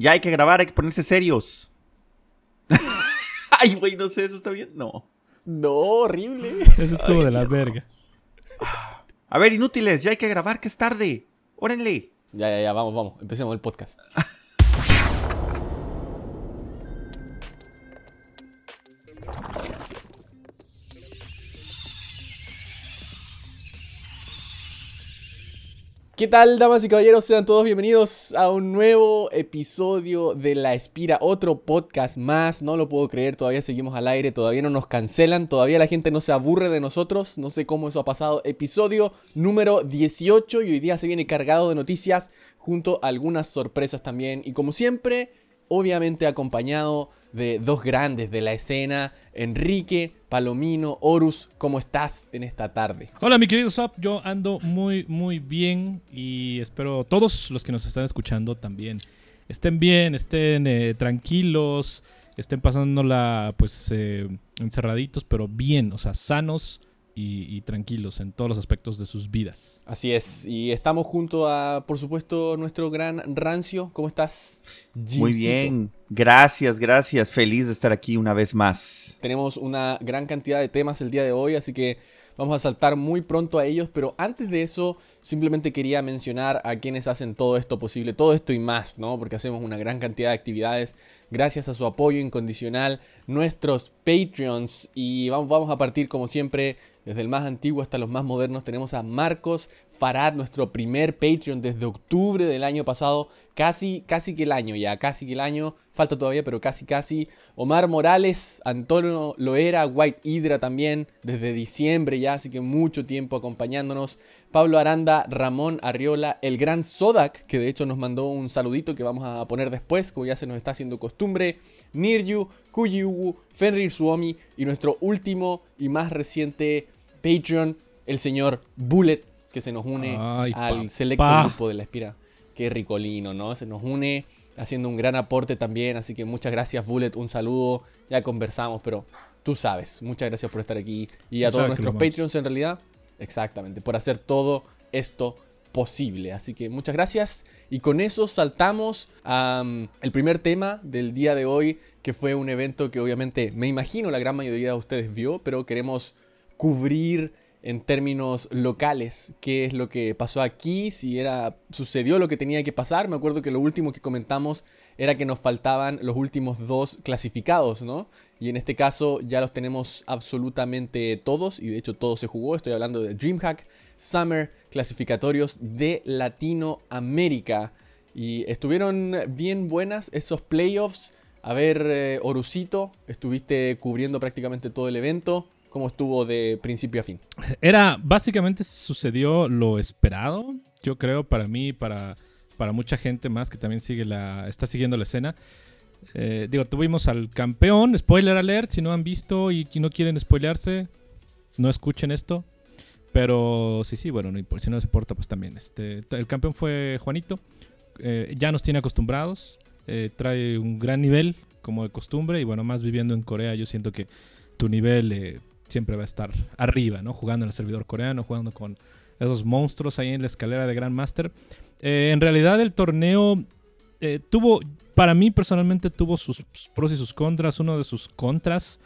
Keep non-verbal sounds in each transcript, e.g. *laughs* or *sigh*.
Ya hay que grabar, hay que ponerse serios. *laughs* Ay, güey, no sé, ¿eso está bien? No. No, horrible. Eso estuvo de la verga. A ver, inútiles, ya hay que grabar, que es tarde. Órenle. Ya, ya, ya, vamos, vamos. Empecemos el podcast. ¿Qué tal, damas y caballeros? Sean todos bienvenidos a un nuevo episodio de La Espira, otro podcast más. No lo puedo creer, todavía seguimos al aire, todavía no nos cancelan, todavía la gente no se aburre de nosotros. No sé cómo eso ha pasado. Episodio número 18 y hoy día se viene cargado de noticias junto a algunas sorpresas también. Y como siempre, obviamente acompañado de dos grandes de la escena, Enrique, Palomino, Horus, ¿cómo estás en esta tarde? Hola mi querido Sop, yo ando muy muy bien y espero todos los que nos están escuchando también estén bien, estén eh, tranquilos, estén pasándola pues eh, encerraditos, pero bien, o sea, sanos y, tranquilos en todos los aspectos de sus vidas. Así es, y estamos junto a, por supuesto, nuestro gran Rancio. ¿Cómo estás? Muy bien, gracias, gracias. Feliz de estar aquí una vez más. Tenemos una gran cantidad de temas el día de hoy, así que vamos a saltar muy pronto a ellos, pero antes de eso, simplemente quería mencionar a quienes hacen todo esto posible, todo esto y más, ¿no? Porque hacemos una gran cantidad de actividades gracias a su apoyo incondicional, nuestros Patreons, y vamos, vamos a partir como siempre desde el más antiguo hasta los más modernos tenemos a Marcos Farad, nuestro primer Patreon desde octubre del año pasado. Casi, casi que el año ya, casi que el año. Falta todavía, pero casi, casi. Omar Morales, Antonio Loera, White Hydra también, desde diciembre ya, así que mucho tiempo acompañándonos. Pablo Aranda, Ramón Arriola, el gran Sodak, que de hecho nos mandó un saludito que vamos a poner después, como ya se nos está haciendo costumbre. Niryu, Kujiugu, Fenrir Suomi y nuestro último y más reciente Patreon, el señor Bullet, que se nos une al selecto grupo de la Espira. Qué ricolino, ¿no? Se nos une haciendo un gran aporte también, así que muchas gracias Bullet, un saludo, ya conversamos, pero tú sabes, muchas gracias por estar aquí y a todos nuestros Patreons en realidad, exactamente, por hacer todo esto posible. Así que muchas gracias. Y con eso saltamos al primer tema del día de hoy, que fue un evento que obviamente me imagino la gran mayoría de ustedes vio, pero queremos cubrir en términos locales qué es lo que pasó aquí, si era sucedió lo que tenía que pasar. Me acuerdo que lo último que comentamos era que nos faltaban los últimos dos clasificados, ¿no? Y en este caso ya los tenemos absolutamente todos y de hecho todo se jugó. Estoy hablando de DreamHack Summer clasificatorios de Latinoamérica. Y estuvieron bien buenas esos playoffs. A ver, eh, Orucito, estuviste cubriendo prácticamente todo el evento. ¿Cómo estuvo de principio a fin? Era, básicamente sucedió lo esperado, yo creo, para mí, para, para mucha gente más que también sigue la, está siguiendo la escena. Eh, digo, tuvimos al campeón, spoiler alert, si no han visto y no quieren spoilearse, no escuchen esto. Pero sí, sí, bueno, si no les importa, pues también. Este, el campeón fue Juanito. Eh, ya nos tiene acostumbrados. Eh, trae un gran nivel, como de costumbre. Y bueno, más viviendo en Corea, yo siento que tu nivel siempre va a estar arriba, ¿no? Jugando en el servidor coreano, jugando con esos monstruos ahí en la escalera de Grandmaster. en realidad, el torneo tuvo, para mí personalmente, tuvo sus pros y sus contras. Uno de sus contras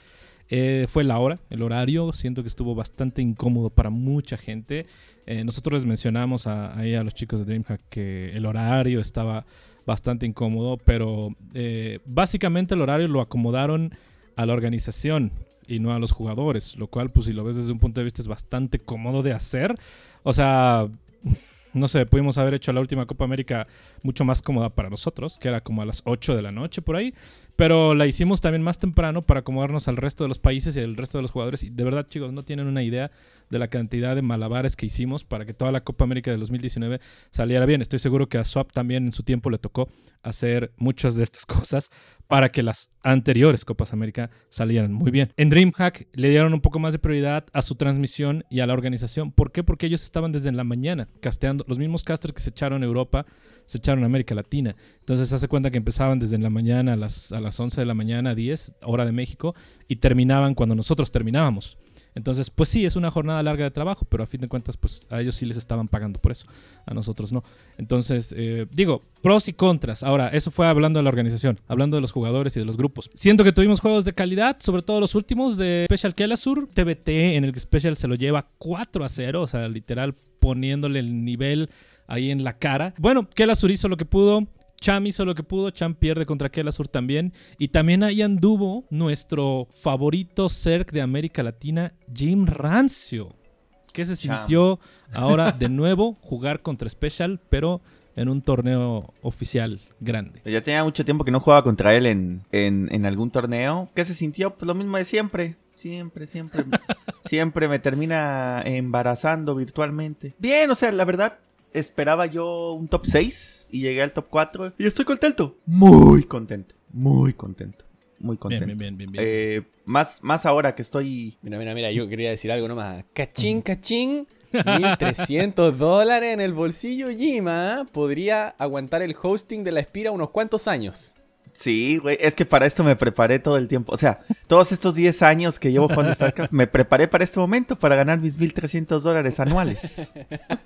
eh, fue la hora, el horario. Siento que estuvo bastante incómodo para mucha gente. Eh, nosotros les mencionamos a, ahí a los chicos de DreamHack que el horario estaba bastante incómodo, pero eh, básicamente el horario lo acomodaron a la organización y no a los jugadores, lo cual, pues si lo ves desde un punto de vista es bastante cómodo de hacer. O sea, *laughs* no sé, pudimos haber hecho la última Copa América mucho más cómoda para nosotros, que era como a las 8 de la noche por ahí. Pero la hicimos también más temprano para acomodarnos al resto de los países y al resto de los jugadores. Y de verdad, chicos, no tienen una idea de la cantidad de malabares que hicimos para que toda la Copa América de 2019 saliera bien. Estoy seguro que a Swap también en su tiempo le tocó hacer muchas de estas *laughs* cosas para que las anteriores Copas América salieran muy bien. En DreamHack le dieron un poco más de prioridad a su transmisión y a la organización. ¿Por qué? Porque ellos estaban desde la mañana casteando. Los mismos casters que se echaron en Europa se echaron en América Latina. Entonces se hace cuenta que empezaban desde la mañana a las, a las 11 de la mañana, 10, hora de México, y terminaban cuando nosotros terminábamos. Entonces, pues sí, es una jornada larga de trabajo, pero a fin de cuentas, pues a ellos sí les estaban pagando por eso, a nosotros no. Entonces, eh, digo, pros y contras. Ahora, eso fue hablando de la organización, hablando de los jugadores y de los grupos. Siento que tuvimos juegos de calidad, sobre todo los últimos de Special Kelasur, TBT, en el que Special se lo lleva 4 a 0, o sea, literal poniéndole el nivel ahí en la cara. Bueno, Kelasur hizo lo que pudo. Cham hizo lo que pudo, Cham pierde contra Kelasur también. Y también ahí anduvo nuestro favorito Cerc de América Latina, Jim Rancio. Que se sintió ahora de nuevo jugar contra Special, pero en un torneo oficial grande. Ya tenía mucho tiempo que no jugaba contra él en, en, algún torneo. ¿Qué se sintió? Pues lo mismo de siempre. Siempre, siempre. *laughs* siempre me termina embarazando virtualmente. Bien, o sea, la verdad, esperaba yo un top 6 y llegué al top 4 y estoy contento. Muy contento. Muy contento. Muy contento. Bien, bien, bien, bien. Eh, más, más ahora que estoy... Mira, mira, mira, yo quería decir algo nomás. Cachín, cachín. *laughs* 1.300 dólares en el bolsillo Jima. Podría aguantar el hosting de la Espira unos cuantos años. Sí, güey, es que para esto me preparé todo el tiempo. O sea, todos estos 10 años que llevo jugando StarCraft, me preparé para este momento para ganar mis 1.300 dólares anuales.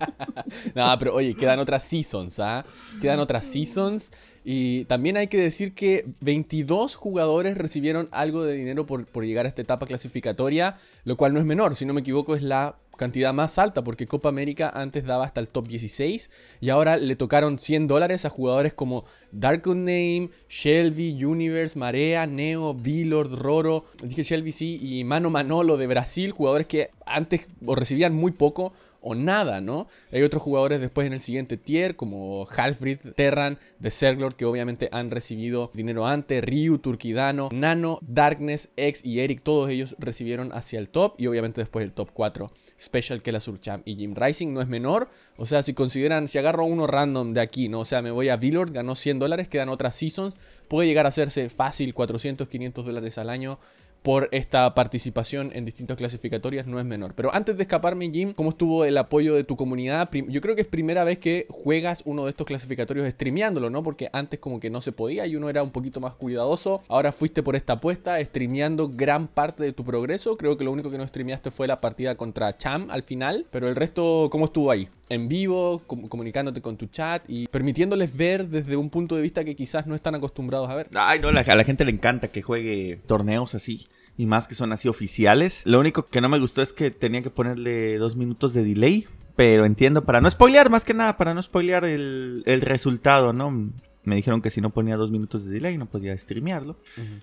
*laughs* no, pero oye, quedan otras seasons, ¿ah? Quedan otras seasons. Y también hay que decir que 22 jugadores recibieron algo de dinero por, por llegar a esta etapa clasificatoria, lo cual no es menor, si no me equivoco es la cantidad más alta, porque Copa América antes daba hasta el top 16 y ahora le tocaron 100 dólares a jugadores como Dark Name, Shelby, Universe, Marea, Neo, V-Lord, Roro, dije Shelby sí, y Mano Manolo de Brasil, jugadores que antes o recibían muy poco o nada, ¿no? Hay otros jugadores después en el siguiente tier, como Halfrid, Terran, The Serglord, que obviamente han recibido dinero antes, Ryu, Turkidano, Nano, Darkness, X y Eric, todos ellos recibieron hacia el top y obviamente después el top 4 Special que la Surcham y Jim Rising no es menor. O sea, si consideran, si agarro uno random de aquí, ¿no? O sea, me voy a Villord, ganó 100 dólares, quedan otras seasons. Puede llegar a hacerse fácil 400, 500 dólares al año por esta participación en distintas clasificatorias no es menor. Pero antes de escaparme, Jim, ¿cómo estuvo el apoyo de tu comunidad? Yo creo que es primera vez que juegas uno de estos clasificatorios streameándolo, ¿no? Porque antes como que no se podía y uno era un poquito más cuidadoso. Ahora fuiste por esta apuesta, streameando gran parte de tu progreso. Creo que lo único que no streameaste fue la partida contra Cham al final. Pero el resto, ¿cómo estuvo ahí? En vivo, comunicándote con tu chat y permitiéndoles ver desde un punto de vista que quizás no están acostumbrados a ver. Ay, no, a la gente le encanta que juegue torneos así y más que son así oficiales. Lo único que no me gustó es que tenía que ponerle dos minutos de delay. Pero entiendo, para no spoilear, más que nada, para no spoilear el, resultado, ¿no? Me dijeron que si no ponía dos minutos de delay no podía streamearlo.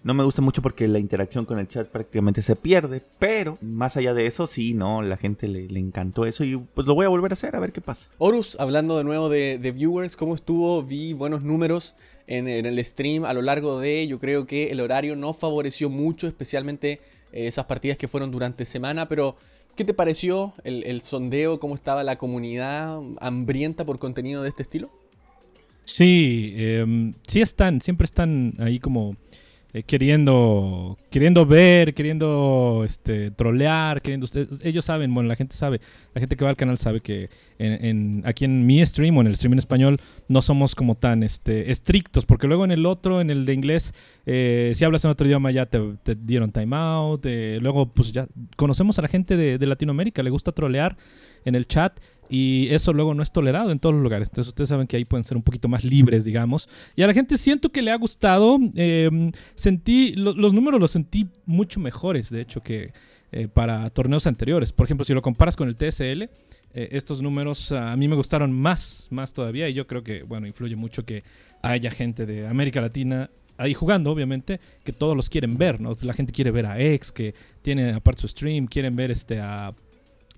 No me gusta mucho porque la interacción con el chat prácticamente se pierde. Pero más allá de eso, sí, no, la gente le, encantó eso y pues lo voy a volver a hacer a ver qué pasa. Horus, hablando de nuevo de, de viewers, ¿cómo estuvo? Vi buenos números en, el stream a lo largo de, yo creo que el horario no favoreció mucho, especialmente eh, esas partidas que fueron durante semana, pero ¿qué te pareció el, sondeo? ¿Cómo estaba la comunidad hambrienta por contenido de este estilo? Sí, em, sí están, siempre están ahí como eh, queriendo queriendo ver, queriendo este trolear, queriendo ustedes ellos saben, bueno, la gente sabe, la gente que va al canal sabe que en, aquí en mi stream o en el stream en español no somos como tan este estrictos, porque luego en el otro, en el de inglés, eh, si hablas en otro idioma ya te, dieron timeout, eh, luego pues ya conocemos a la gente de Latinoamérica, le gusta trolear en el chat y eso luego no es tolerado en todos los lugares. Entonces ustedes saben que ahí pueden ser un poquito más libres, digamos. Y a la gente siento que le ha gustado. Em, sentí, los números los sentí mucho mejores, de hecho, que eh, para torneos anteriores. Por ejemplo, si lo comparas con el TSL, eh, estos números a mí me gustaron más, más todavía. Y yo creo que, bueno, influye mucho que haya gente de América Latina ahí jugando, obviamente, que todos los quieren ver, ¿no? La gente quiere ver a X, que tiene aparte su stream, quieren ver este a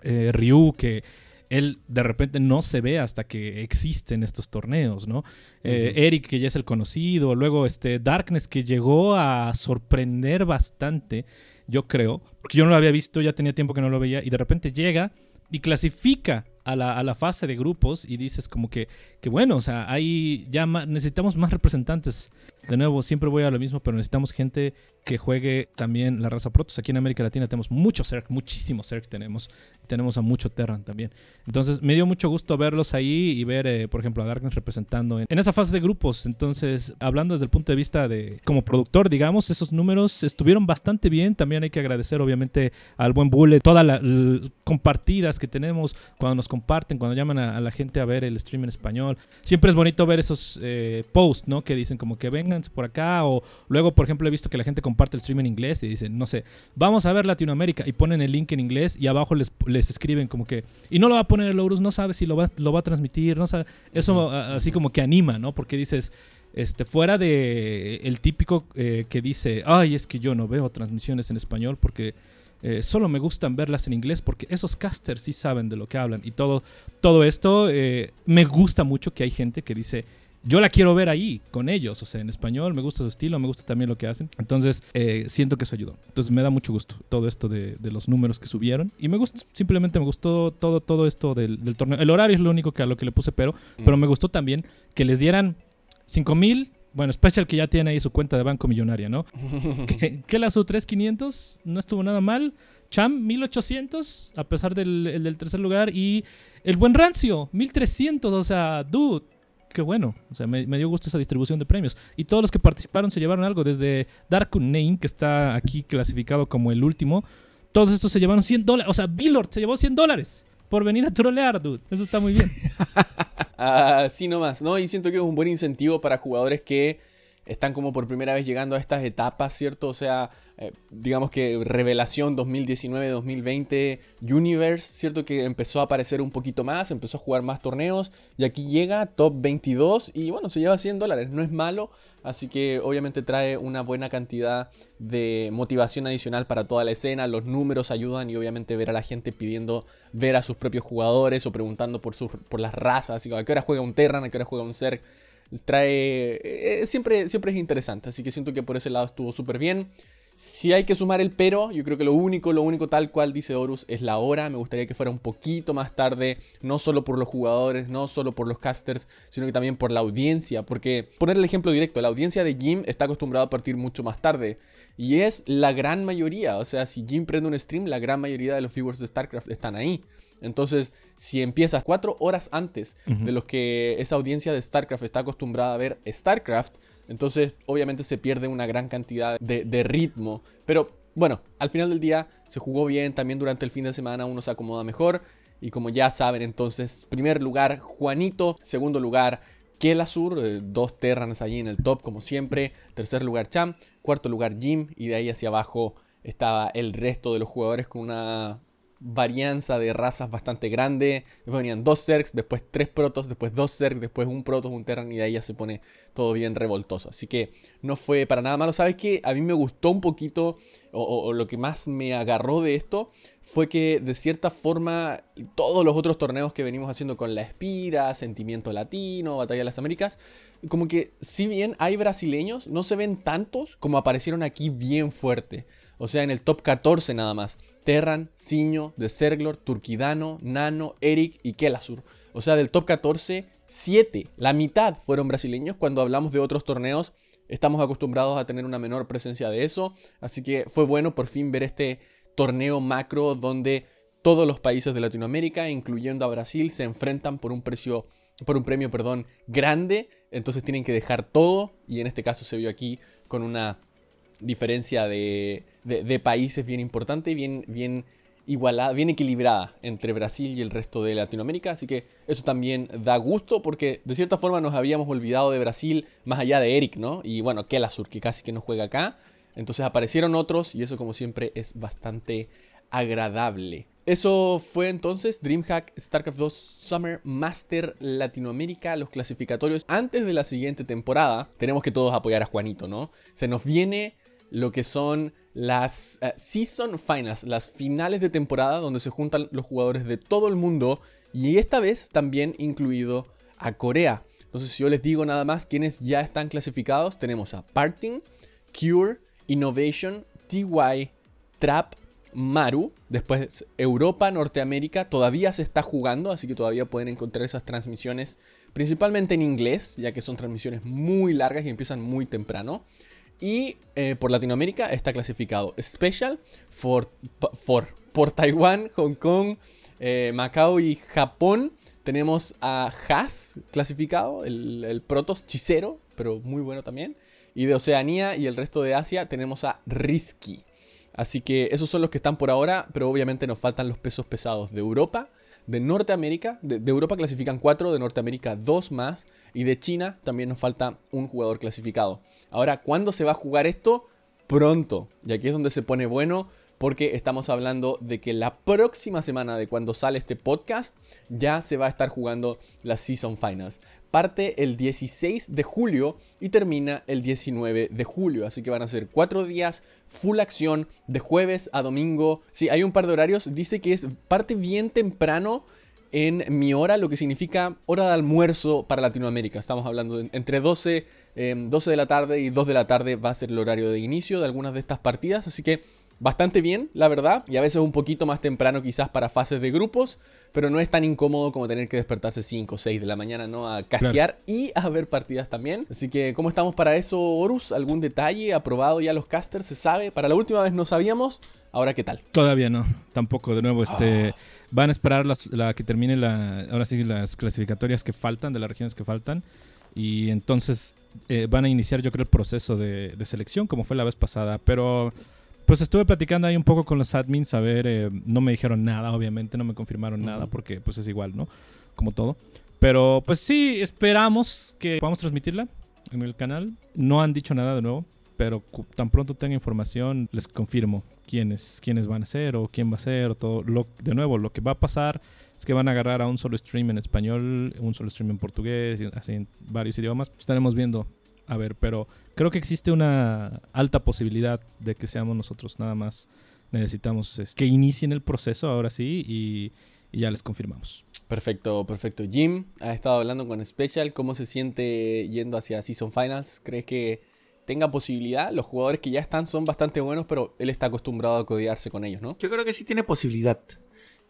eh, Ryu, que él de repente no se ve hasta que existen estos torneos, ¿no? Eh, Eric, que ya es el conocido, luego este Darkness, que llegó a sorprender bastante, yo creo, porque yo no lo había visto, ya tenía tiempo que no lo veía, y de repente llega y clasifica a la, fase de grupos y dices como que, que bueno, o sea, hay ya necesitamos más representantes. De nuevo, siempre voy a lo mismo, pero necesitamos gente que juegue también la raza Protoss. Aquí en América Latina tenemos mucho Zerg, muchísimo Zerg tenemos. Tenemos a mucho Terran también. Entonces me dio mucho gusto verlos ahí y ver, eh, por ejemplo, a Darkness representando en, esa fase de grupos. Entonces, hablando desde el punto de vista de como productor, digamos, esos números estuvieron bastante bien. También hay que agradecer, obviamente, al buen Bullet, todas las compartidas que tenemos cuando nos comparten, cuando llaman a, la gente a ver el stream en español. Siempre es bonito ver esos eh, posts, ¿no? Que dicen como que vengan por acá o luego, por ejemplo, he visto que la gente comparte el stream en inglés y dicen, no sé, vamos a ver Latinoamérica y ponen el link en inglés y abajo les, les escriben como que, y no lo va a poner el Horus, no sabe si lo va, lo va a transmitir, no sabe, eso así como que anima, ¿no? Porque dices, este, fuera de el típico eh, que dice, ay, es que yo no veo transmisiones en español porque eh, solo me gustan verlas en inglés porque esos casters sí saben de lo que hablan y todo, todo esto eh, me gusta mucho que hay gente que dice, yo la quiero ver ahí con ellos, o sea, en español, me gusta su estilo, me gusta también lo que hacen. Entonces, eh, siento que eso ayudó. Entonces, me da mucho gusto todo esto de, los números que subieron. Y me gusta, simplemente me gustó todo, todo esto del, torneo. El horario es lo único que a lo que le puse pero, mm. pero me gustó también que les dieran 5 mil bueno, Special que ya tiene ahí su cuenta de banco millonaria, ¿no? *laughs* que, la su 3500 no estuvo nada mal. Cham 1800 a pesar del, del tercer lugar y el buen Rancio 1300, o sea, dude, qué bueno. O sea, me, dio gusto esa distribución de premios. Y todos los que participaron se llevaron algo, desde Dark Name, que está aquí clasificado como el último. Todos estos se llevaron 100 dólares. O sea, Billord se llevó 100 dólares por venir a trolear, dude. Eso está muy bien. *laughs* Así nomás, ¿no? Y siento que es un buen incentivo para jugadores que están como por primera vez llegando a estas etapas, ¿cierto? O sea, eh, digamos que revelación 2019-2020 Universe, ¿cierto? Que empezó a aparecer un poquito más, empezó a jugar más torneos y aquí llega top 22 y bueno, se lleva 100 dólares, no es malo, así que obviamente trae una buena cantidad de motivación adicional para toda la escena, los números ayudan y obviamente ver a la gente pidiendo ver a sus propios jugadores o preguntando por, sus, por las razas, a qué hora juega un Terran, a qué hora juega un Zerg trae. Eh, siempre, siempre es interesante. Así que siento que por ese lado estuvo súper bien. Si hay que sumar el pero, yo creo que lo único, lo único tal cual dice Horus es la hora. Me gustaría que fuera un poquito más tarde, no solo por los jugadores, no solo por los casters, sino que también por la audiencia. Porque, poner el ejemplo directo, la audiencia de Jim está acostumbrada a partir mucho más tarde. Y es la gran mayoría. O sea, si Jim prende un stream, la gran mayoría de los viewers de StarCraft están ahí. Entonces, si empiezas cuatro horas antes de lo que esa audiencia de StarCraft está acostumbrada a ver StarCraft, entonces obviamente se pierde una gran cantidad de, ritmo. Pero bueno, al final del día se jugó bien, también durante el fin de semana uno se acomoda mejor. Y como ya saben, entonces, primer lugar Juanito, segundo lugar Kelasur, eh, dos Terrans allí en el top como siempre, tercer lugar Cham, cuarto lugar Jim. Y de ahí hacia abajo estaba el resto de los jugadores con una varianza de razas bastante grande. Venían dos Zergs, después tres Protos, después dos Zergs, después un Protos, un Terran y ahí ya se pone todo bien revoltoso. Así que no fue para nada malo. ¿Sabes qué? A mí me gustó un poquito, o, lo que más me agarró de esto, fue que de cierta forma todos los otros torneos que venimos haciendo con la Espira, Sentimiento Latino, Batalla de las Américas, como que si bien hay brasileños, no se ven tantos como aparecieron aquí bien fuerte. O sea, en el top 14 nada más. Terran, Siño, De Serglor, Turquidano, Nano, Eric y Kelasur. O sea, del top 14, 7, la mitad fueron brasileños. Cuando hablamos de otros torneos, estamos acostumbrados a tener una menor presencia de eso. Así que fue bueno por fin ver este torneo macro donde todos los países de Latinoamérica, incluyendo a Brasil, se enfrentan por un precio por un premio, perdón, grande, entonces tienen que dejar todo y en este caso se vio aquí con una diferencia de, países bien importante, bien, bien igualada, bien equilibrada entre Brasil y el resto de Latinoamérica. Así que eso también da gusto porque de cierta forma nos habíamos olvidado de Brasil más allá de Eric, ¿no? Y bueno, Kelasur, que casi que no juega acá. Entonces aparecieron otros y eso como siempre es bastante agradable. Eso fue entonces DreamHack StarCraft 2 Summer Master Latinoamérica, los clasificatorios. Antes de la siguiente temporada, tenemos que todos apoyar a Juanito, ¿no? Se nos viene lo que son las eh, Season Finals, las finales de temporada donde se juntan los jugadores de todo el mundo y esta vez también incluido a Corea. Entonces, si yo les digo nada más quienes ya están clasificados, tenemos a Parting, Cure, Innovation, TY, Trap, Maru. Después Europa, Norteamérica, todavía se está jugando, así que todavía pueden encontrar esas transmisiones, principalmente en inglés, ya que son transmisiones muy largas y empiezan muy temprano. Y eh, por Latinoamérica está clasificado Special for, for, por Taiwán, Hong Kong, eh, Macao y Japón. Tenemos a Haas clasificado, el, el Protos Chisero, pero muy bueno también. Y de Oceanía y el resto de Asia tenemos a Risky. Así que esos son los que están por ahora, pero obviamente nos faltan los pesos pesados de Europa, de Norteamérica. De, Europa clasifican 4, de Norteamérica 2 más. Y de China también nos falta un jugador clasificado. Ahora, ¿cuándo se va a jugar esto? Pronto. Y aquí es donde se pone bueno porque estamos hablando de que la próxima semana de cuando sale este podcast ya se va a estar jugando las Season Finals parte el 16 de julio y termina el 19 de julio. Así que van a ser cuatro días full acción de jueves a domingo. Sí, hay un par de horarios. Dice que es parte bien temprano en mi hora, lo que significa hora de almuerzo para Latinoamérica. Estamos hablando entre 12, 12 em, de la tarde y 2 de la tarde va a ser el horario de inicio de algunas de estas partidas. Así que bastante bien, la verdad, y a veces un poquito más temprano quizás para fases de grupos, pero no es tan incómodo como tener que despertarse 5 o 6 de la mañana, ¿no? A castear y a ver partidas también. Así que, ¿cómo estamos para eso, Horus? ¿Algún detalle? ¿Aprobado ya los casters? ¿Se sabe? Para la última vez no sabíamos, ahora qué tal. Todavía no, tampoco, de nuevo, este... Van a esperar la que termine la, ahora sí las clasificatorias que faltan, de las regiones que faltan. Y entonces eh, van a iniciar, yo creo, el proceso de, de selección, como fue la vez pasada. Pero pues estuve platicando ahí un poco con los admins, a ver, eh, no me dijeron nada, obviamente, no me confirmaron nada, porque pues es igual, ¿no? Como todo. Pero pues sí, esperamos que podamos transmitirla en el canal. No han dicho nada de nuevo, pero tan pronto tenga información, les confirmo quiénes, quiénes van a ser o quién va a ser o todo. Lo, de nuevo, lo que va a pasar es que van a agarrar a un solo stream en español, un solo stream en portugués, así en varios idiomas. Estaremos viendo a ver, pero creo que existe una alta posibilidad de que seamos nosotros. Nada más necesitamos que inicien el proceso ahora sí y, ya les confirmamos. Perfecto, perfecto. Jim ha estado hablando con Special. ¿Cómo se siente yendo hacia Season Finals? ¿Crees que tenga posibilidad? Los jugadores que ya están son bastante buenos, pero él está acostumbrado a codiarse con ellos, ¿no? Yo creo que sí tiene posibilidad.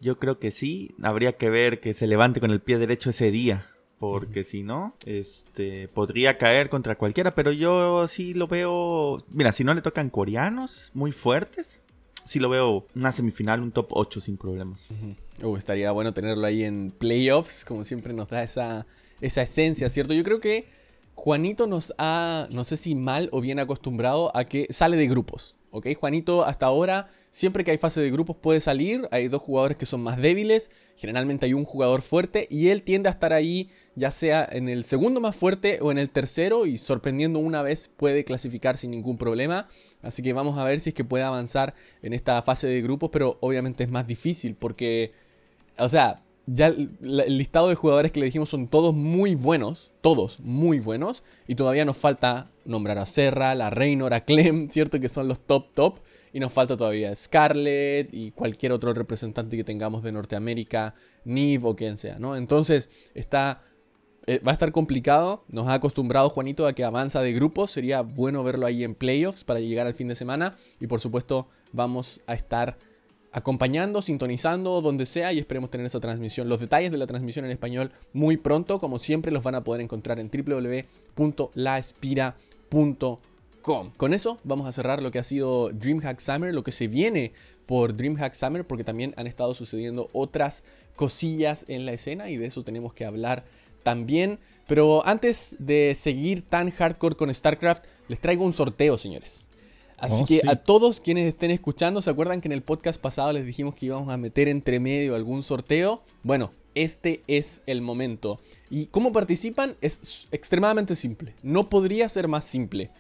Yo creo que sí. Habría que ver que se levante con el pie derecho ese día porque si no, este, podría caer contra cualquiera, pero yo sí lo veo, mira, si no le tocan coreanos muy fuertes, sí lo veo una semifinal, un top 8 sin problemas. uh, estaría bueno tenerlo ahí en playoffs, como siempre nos da esa, esa esencia, ¿cierto? Yo creo que Juanito nos ha, no sé si mal o bien acostumbrado a que sale de grupos, ¿ok? Juanito hasta ahora Siempre que hay fase de grupos puede salir, hay dos jugadores que son más débiles, generalmente hay un jugador fuerte y él tiende a estar ahí ya sea en el segundo más fuerte o en el tercero y sorprendiendo una vez puede clasificar sin ningún problema. Así que vamos a ver si es que puede avanzar en esta fase de grupos, pero obviamente es más difícil porque, o sea, ya el, listado de jugadores que le dijimos son todos muy buenos, todos muy buenos, y todavía nos falta nombrar a Serra, a Reynor, a Clem, *laughs* ¿cierto? Que son los top top. Y nos falta todavía Scarlett y cualquier otro representante que tengamos de Norteamérica, Niv o quien sea, ¿no? Entonces está, eh, va a estar complicado. Nos ha acostumbrado Juanito a que avanza de grupos. Sería bueno verlo ahí en playoffs para llegar al fin de semana. Y por supuesto vamos a estar acompañando, sintonizando, donde sea y esperemos tener esa transmisión. Los detalles de la transmisión en español muy pronto, como siempre, los van a poder encontrar en www.laespira.com. Con eso vamos a cerrar lo que ha sido DreamHack Summer, lo que se viene por DreamHack Summer, porque también han estado sucediendo otras cosillas en la escena y de eso tenemos que hablar también. Pero antes de seguir tan hardcore con StarCraft, les traigo un sorteo, señores. Así oh, que a todos quienes estén escuchando, ¿se acuerdan que en el podcast pasado les dijimos que íbamos a meter entre medio algún sorteo? Bueno, este es el momento. ¿Y cómo participan? Es extremadamente simple. No podría ser más simple.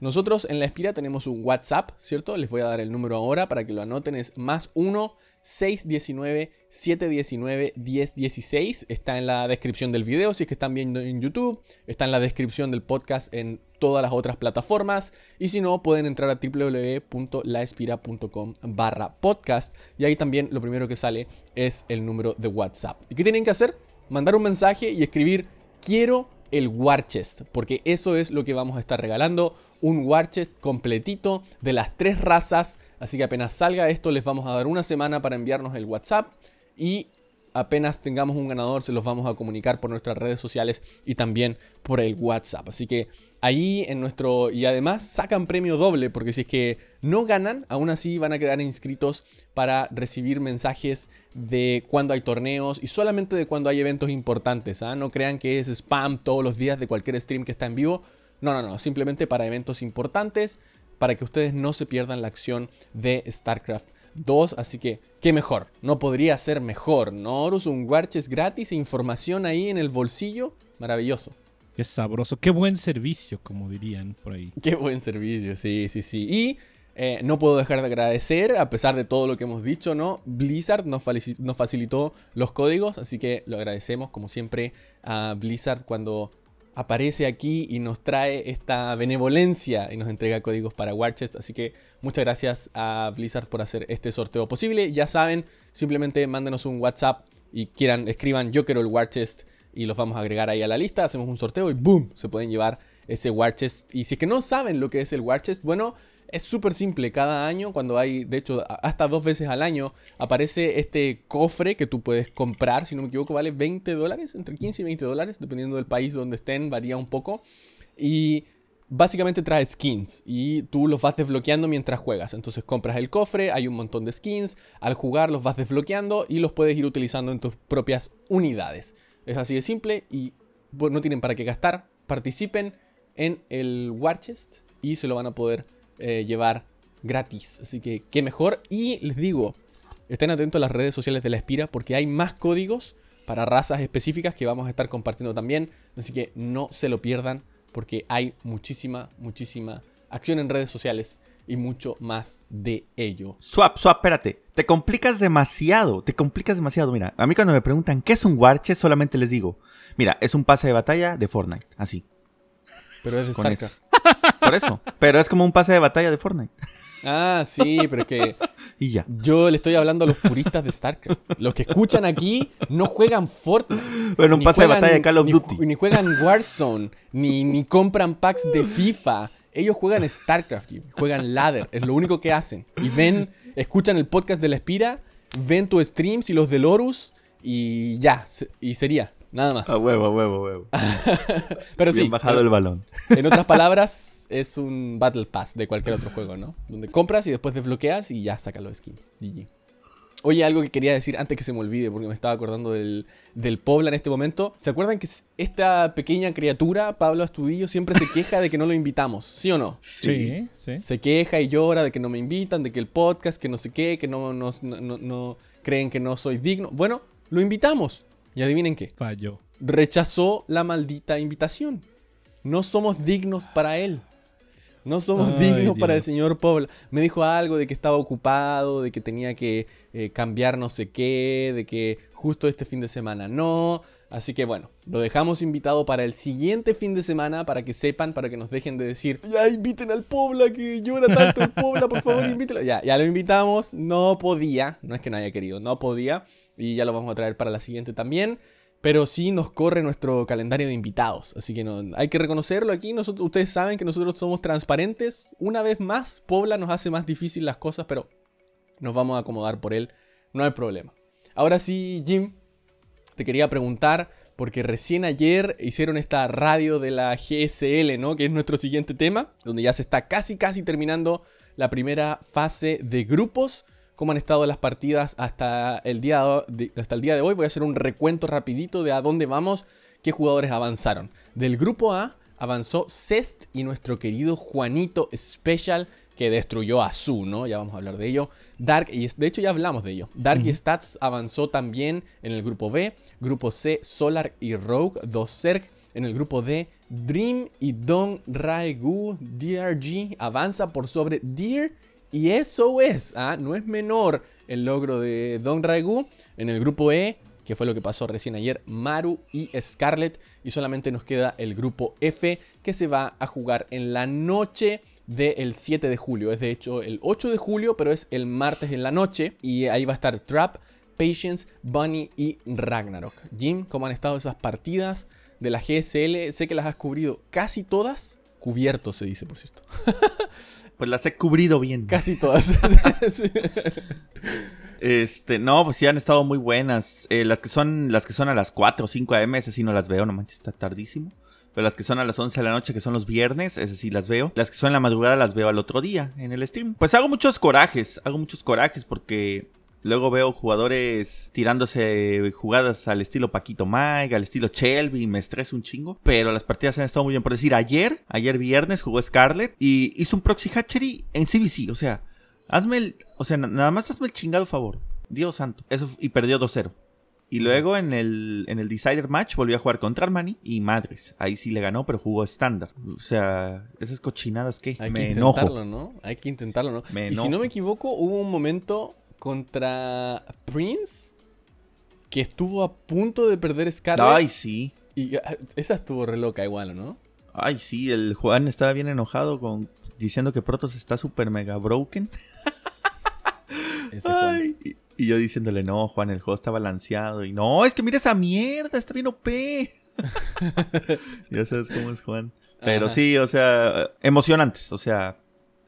Nosotros en la Espira tenemos un WhatsApp, ¿cierto? Les voy a dar el número ahora para que lo anoten. Es más 1 619 719 1016. Está en la descripción del video si es que están viendo en YouTube. Está en la descripción del podcast en todas las otras plataformas. Y si no, pueden entrar a www.laespira.com barra podcast. Y ahí también lo primero que sale es el número de WhatsApp. ¿Y qué tienen que hacer? Mandar un mensaje y escribir quiero el War Chest, porque eso es lo que vamos a estar regalando, un War Chest completito de las tres razas, así que apenas salga esto les vamos a dar una semana para enviarnos el WhatsApp y apenas tengamos un ganador se los vamos a comunicar por nuestras redes sociales y también por el WhatsApp. Así que ahí en nuestro... Y además sacan premio doble porque si es que no ganan, aún así van a quedar inscritos para recibir mensajes de cuando hay torneos y solamente de cuando hay eventos importantes. ¿ah? No crean que es spam todos los días de cualquier stream que está en vivo. No, no, no, simplemente para eventos importantes, para que ustedes no se pierdan la acción de StarCraft 2. Así que, ¿qué mejor? No podría ser mejor, ¿no? Horus, un Warches gratis e información ahí en el bolsillo. Maravilloso. Qué sabroso, qué buen servicio, como dirían por ahí. Qué buen servicio, sí, sí, sí. Y eh, no puedo dejar de agradecer, a pesar de todo lo que hemos dicho, ¿no? Blizzard nos, nos facilitó los códigos, así que lo agradecemos, como siempre, a Blizzard cuando aparece aquí y nos trae esta benevolencia y nos entrega códigos para Warchest. Así que muchas gracias a Blizzard por hacer este sorteo posible. Ya saben, simplemente mándenos un WhatsApp y quieran, escriban yo quiero el Warchest y los vamos a agregar ahí a la lista. Hacemos un sorteo y ¡boom! Se pueden llevar ese Warchest. Y si es que no saben lo que es el Warchest, bueno, es súper simple, cada año cuando hay, de hecho, hasta dos veces al año, aparece este cofre que tú puedes comprar, si no me equivoco, vale 20 dólares, entre 15 y 20 dólares, dependiendo del país donde estén, varía un poco. Y básicamente trae skins y tú los vas desbloqueando mientras juegas. Entonces compras el cofre, hay un montón de skins, al jugar los vas desbloqueando y los puedes ir utilizando en tus propias unidades. Es así de simple y no tienen para qué gastar. Participen en el War y se lo van a poder eh, llevar gratis. Así que qué mejor. Y les digo, estén atentos a las redes sociales de la Espira porque hay más códigos para razas específicas que vamos a estar compartiendo también. Así que no se lo pierdan porque hay muchísima, muchísima acción en redes sociales y mucho más de ello. Swap, swap, espérate. Te complicas demasiado. Te complicas demasiado. Mira, a mí cuando me preguntan qué es un Warche, solamente les digo, mira, es un pase de batalla de Fortnite. Así. Pero es de StarCraft. Por eso. Pero es como un pase de batalla de Fortnite. Ah, sí, pero que. *laughs* y ya. Yo le estoy hablando a los puristas de StarCraft. Los que escuchan aquí no juegan Fortnite. Bueno, un pase de batalla de Call of Duty. Ni juegan Warzone, ni, ni compran packs de *laughs* FIFA. Ellos juegan StarCraft, juegan Ladder. Es lo único que hacen. Y ven, escuchan el podcast de la Espira, ven tus streams y los de Lorus, y ya. Y sería. Nada más. A huevo, a huevo, a huevo. *laughs* Pero sí. bajado el balón. En otras *laughs* palabras, es un Battle Pass de cualquier otro juego, ¿no? Donde compras y después desbloqueas y ya sacas los skins. GG. Oye, algo que quería decir antes que se me olvide, porque me estaba acordando del, del Pobla en este momento. ¿Se acuerdan que esta pequeña criatura, Pablo Astudillo, siempre se queja de que no lo invitamos? ¿Sí o no? Sí, sí. Se queja y llora de que no me invitan, de que el podcast, que no sé qué, que no, no, no, no creen que no soy digno. Bueno, lo invitamos. Y adivinen qué. Falló. Rechazó la maldita invitación. No somos dignos para él. No somos dignos para el señor Pobla. Me dijo algo de que estaba ocupado, de que tenía que eh, cambiar no sé qué, de que justo este fin de semana no. Así que bueno, lo dejamos invitado para el siguiente fin de semana para que sepan, para que nos dejen de decir, ya inviten al Pobla, que llora tanto el Pobla, por favor *laughs* invítelo. Ya, ya lo invitamos, no podía, no es que no haya querido, no podía y ya lo vamos a traer para la siguiente también. Pero sí nos corre nuestro calendario de invitados. Así que no, hay que reconocerlo aquí. Nosotros, ustedes saben que nosotros somos transparentes. Una vez más, Pobla nos hace más difícil las cosas, pero nos vamos a acomodar por él. No hay problema. Ahora sí, Jim, te quería preguntar, porque recién ayer hicieron esta radio de la GSL, ¿no? Que es nuestro siguiente tema, donde ya se está casi, casi terminando la primera fase de grupos cómo han estado las partidas hasta el, día de, hasta el día de hoy. Voy a hacer un recuento rapidito de a dónde vamos, qué jugadores avanzaron. Del grupo A avanzó Cest y nuestro querido Juanito Special que destruyó a Su, ¿no? Ya vamos a hablar de ello. Dark, y de hecho ya hablamos de ello. Dark y Stats avanzó también en el grupo B. Grupo C, Solar y Rogue, dos Zerg. En el grupo D, Dream y Don Raegu DRG avanza por sobre Deer y eso es, ¿ah? no es menor el logro de Don Raegu en el grupo E, que fue lo que pasó recién ayer, Maru y Scarlet. Y solamente nos queda el grupo F, que se va a jugar en la noche del 7 de julio. Es de hecho el 8 de julio, pero es el martes en la noche. Y ahí va a estar Trap, Patience, Bunny y Ragnarok. Jim, ¿cómo han estado esas partidas de la GSL? Sé que las has cubrido casi todas. Cubierto se dice, por cierto. *laughs* Pues las he cubrido bien. Casi *laughs* todas. *laughs* Este, no, pues sí han estado muy buenas. Eh, las que son las que son a las 4 o 5 am, esas sí no las veo, no manches, está tardísimo. Pero las que son a las 11 de la noche, que son los viernes, esas sí las veo. Las que son en la madrugada las veo al otro día en el stream. Pues hago muchos corajes, hago muchos corajes porque Luego veo jugadores tirándose jugadas al estilo Paquito Mike, al estilo Shelby, me estresa un chingo. Pero las partidas han estado muy bien. Por decir, ayer, ayer viernes jugó Scarlett y hizo un proxy hatchery en CBC. O sea, hazme el, o sea, nada más hazme el chingado favor. Dios santo. Eso, y perdió 2-0. Y luego en el, en el Decider Match volvió a jugar contra Armani y Madres. Ahí sí le ganó, pero jugó estándar. O sea, esas cochinadas que Hay me que enojo. intentarlo, ¿no? Hay que intentarlo, ¿no? Me y si enojo. no me equivoco, hubo un momento contra Prince que estuvo a punto de perder Scarlett. Ay, sí. Y ah, esa estuvo re loca igual, ¿no? Ay, sí, el Juan estaba bien enojado con diciendo que Protoss está super mega broken. *laughs* Ese Juan. Ay, y, y yo diciéndole, no, Juan, el juego está balanceado. Y no, es que mira esa mierda, está bien OP. *laughs* ya sabes cómo es Juan. Pero Ajá. sí, o sea, emocionantes, o sea,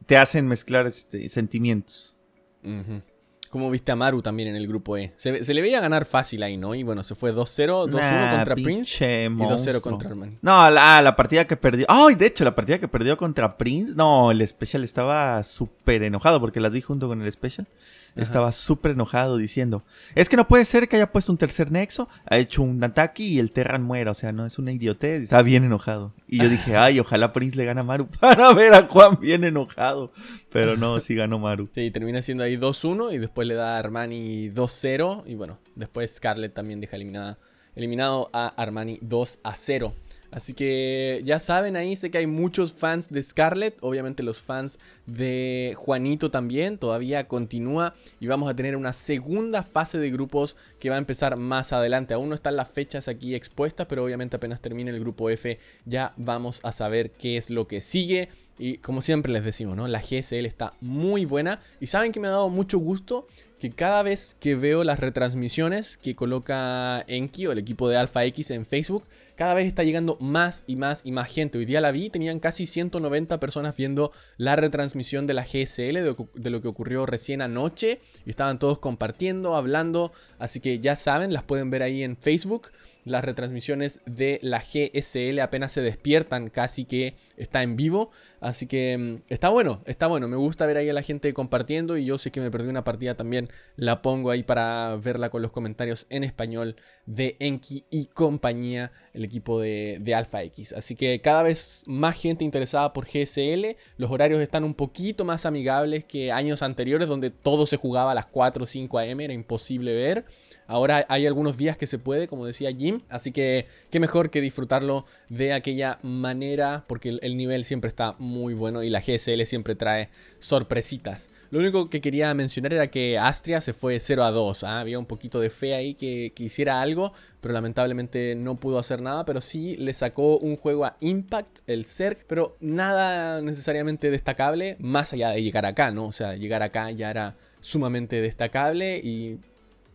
te hacen mezclar este, sentimientos. Ujú. ¿Cómo viste a Maru también en el grupo E? Se, se le veía ganar fácil ahí, ¿no? Y bueno, se fue 2-0, 2-1 Nah, contra Prince pinche y 2-0 monstruo. contra Armani. No, la, la partida que perdió. Ay, de hecho, la partida que perdió contra Prince. No, el Special estaba súper enojado porque las vi junto con el Special. Ajá. Estaba súper enojado diciendo: Es que no puede ser que haya puesto un tercer nexo, ha hecho un ataque y el Terran muera. O sea, no es una idiotez. Estaba bien enojado. Y yo dije: Ay, ojalá Prince le gane a Maru *laughs* para ver a Juan bien enojado. Pero no, sí ganó Maru. Sí, termina siendo ahí 2-1 y después le da a Armani 2-0. Y bueno, después Scarlett también deja eliminada, eliminado a Armani 2-0. Así que ya saben ahí, sé que hay muchos fans de Scarlett, obviamente los fans de Juanito también, todavía continúa y vamos a tener una segunda fase de grupos que va a empezar más adelante. Aún no están las fechas aquí expuestas, pero obviamente apenas termine el grupo F ya vamos a saber qué es lo que sigue. Y como siempre les decimos, ¿no? La GSL está muy buena. Y saben que me ha dado mucho gusto que cada vez que veo las retransmisiones que coloca Enki o el equipo de Alpha X en Facebook, cada vez está llegando más y más y más gente. Hoy día la vi, tenían casi 190 personas viendo la retransmisión de la GSL, de, lo que ocurrió recién anoche. Y estaban todos compartiendo, hablando. Así que ya saben, las pueden ver ahí en Facebook. Las retransmisiones de la GSL apenas se despiertan, casi que está en vivo. Así que mm, está bueno, está bueno. Me gusta ver ahí a la gente compartiendo. Y yo sé que me perdí una partida también. La pongo ahí para verla con los comentarios en español de Enki y compañía, el equipo de, de Alpha X. Así que cada vez más gente interesada por GSL. Los horarios están un poquito más amigables que años anteriores, donde todo se jugaba a las 4 o 5 am. Era imposible ver. Ahora hay algunos días que se puede, como decía Jim, así que qué mejor que disfrutarlo de aquella manera, porque el, el nivel siempre está muy bueno y la GSL siempre trae sorpresitas. Lo único que quería mencionar era que Astria se fue 0 a 2, ¿ah? había un poquito de fe ahí que, que hiciera algo, pero lamentablemente no pudo hacer nada, pero sí le sacó un juego a Impact, el CERC, pero nada necesariamente destacable, más allá de llegar acá, ¿no? O sea, llegar acá ya era sumamente destacable y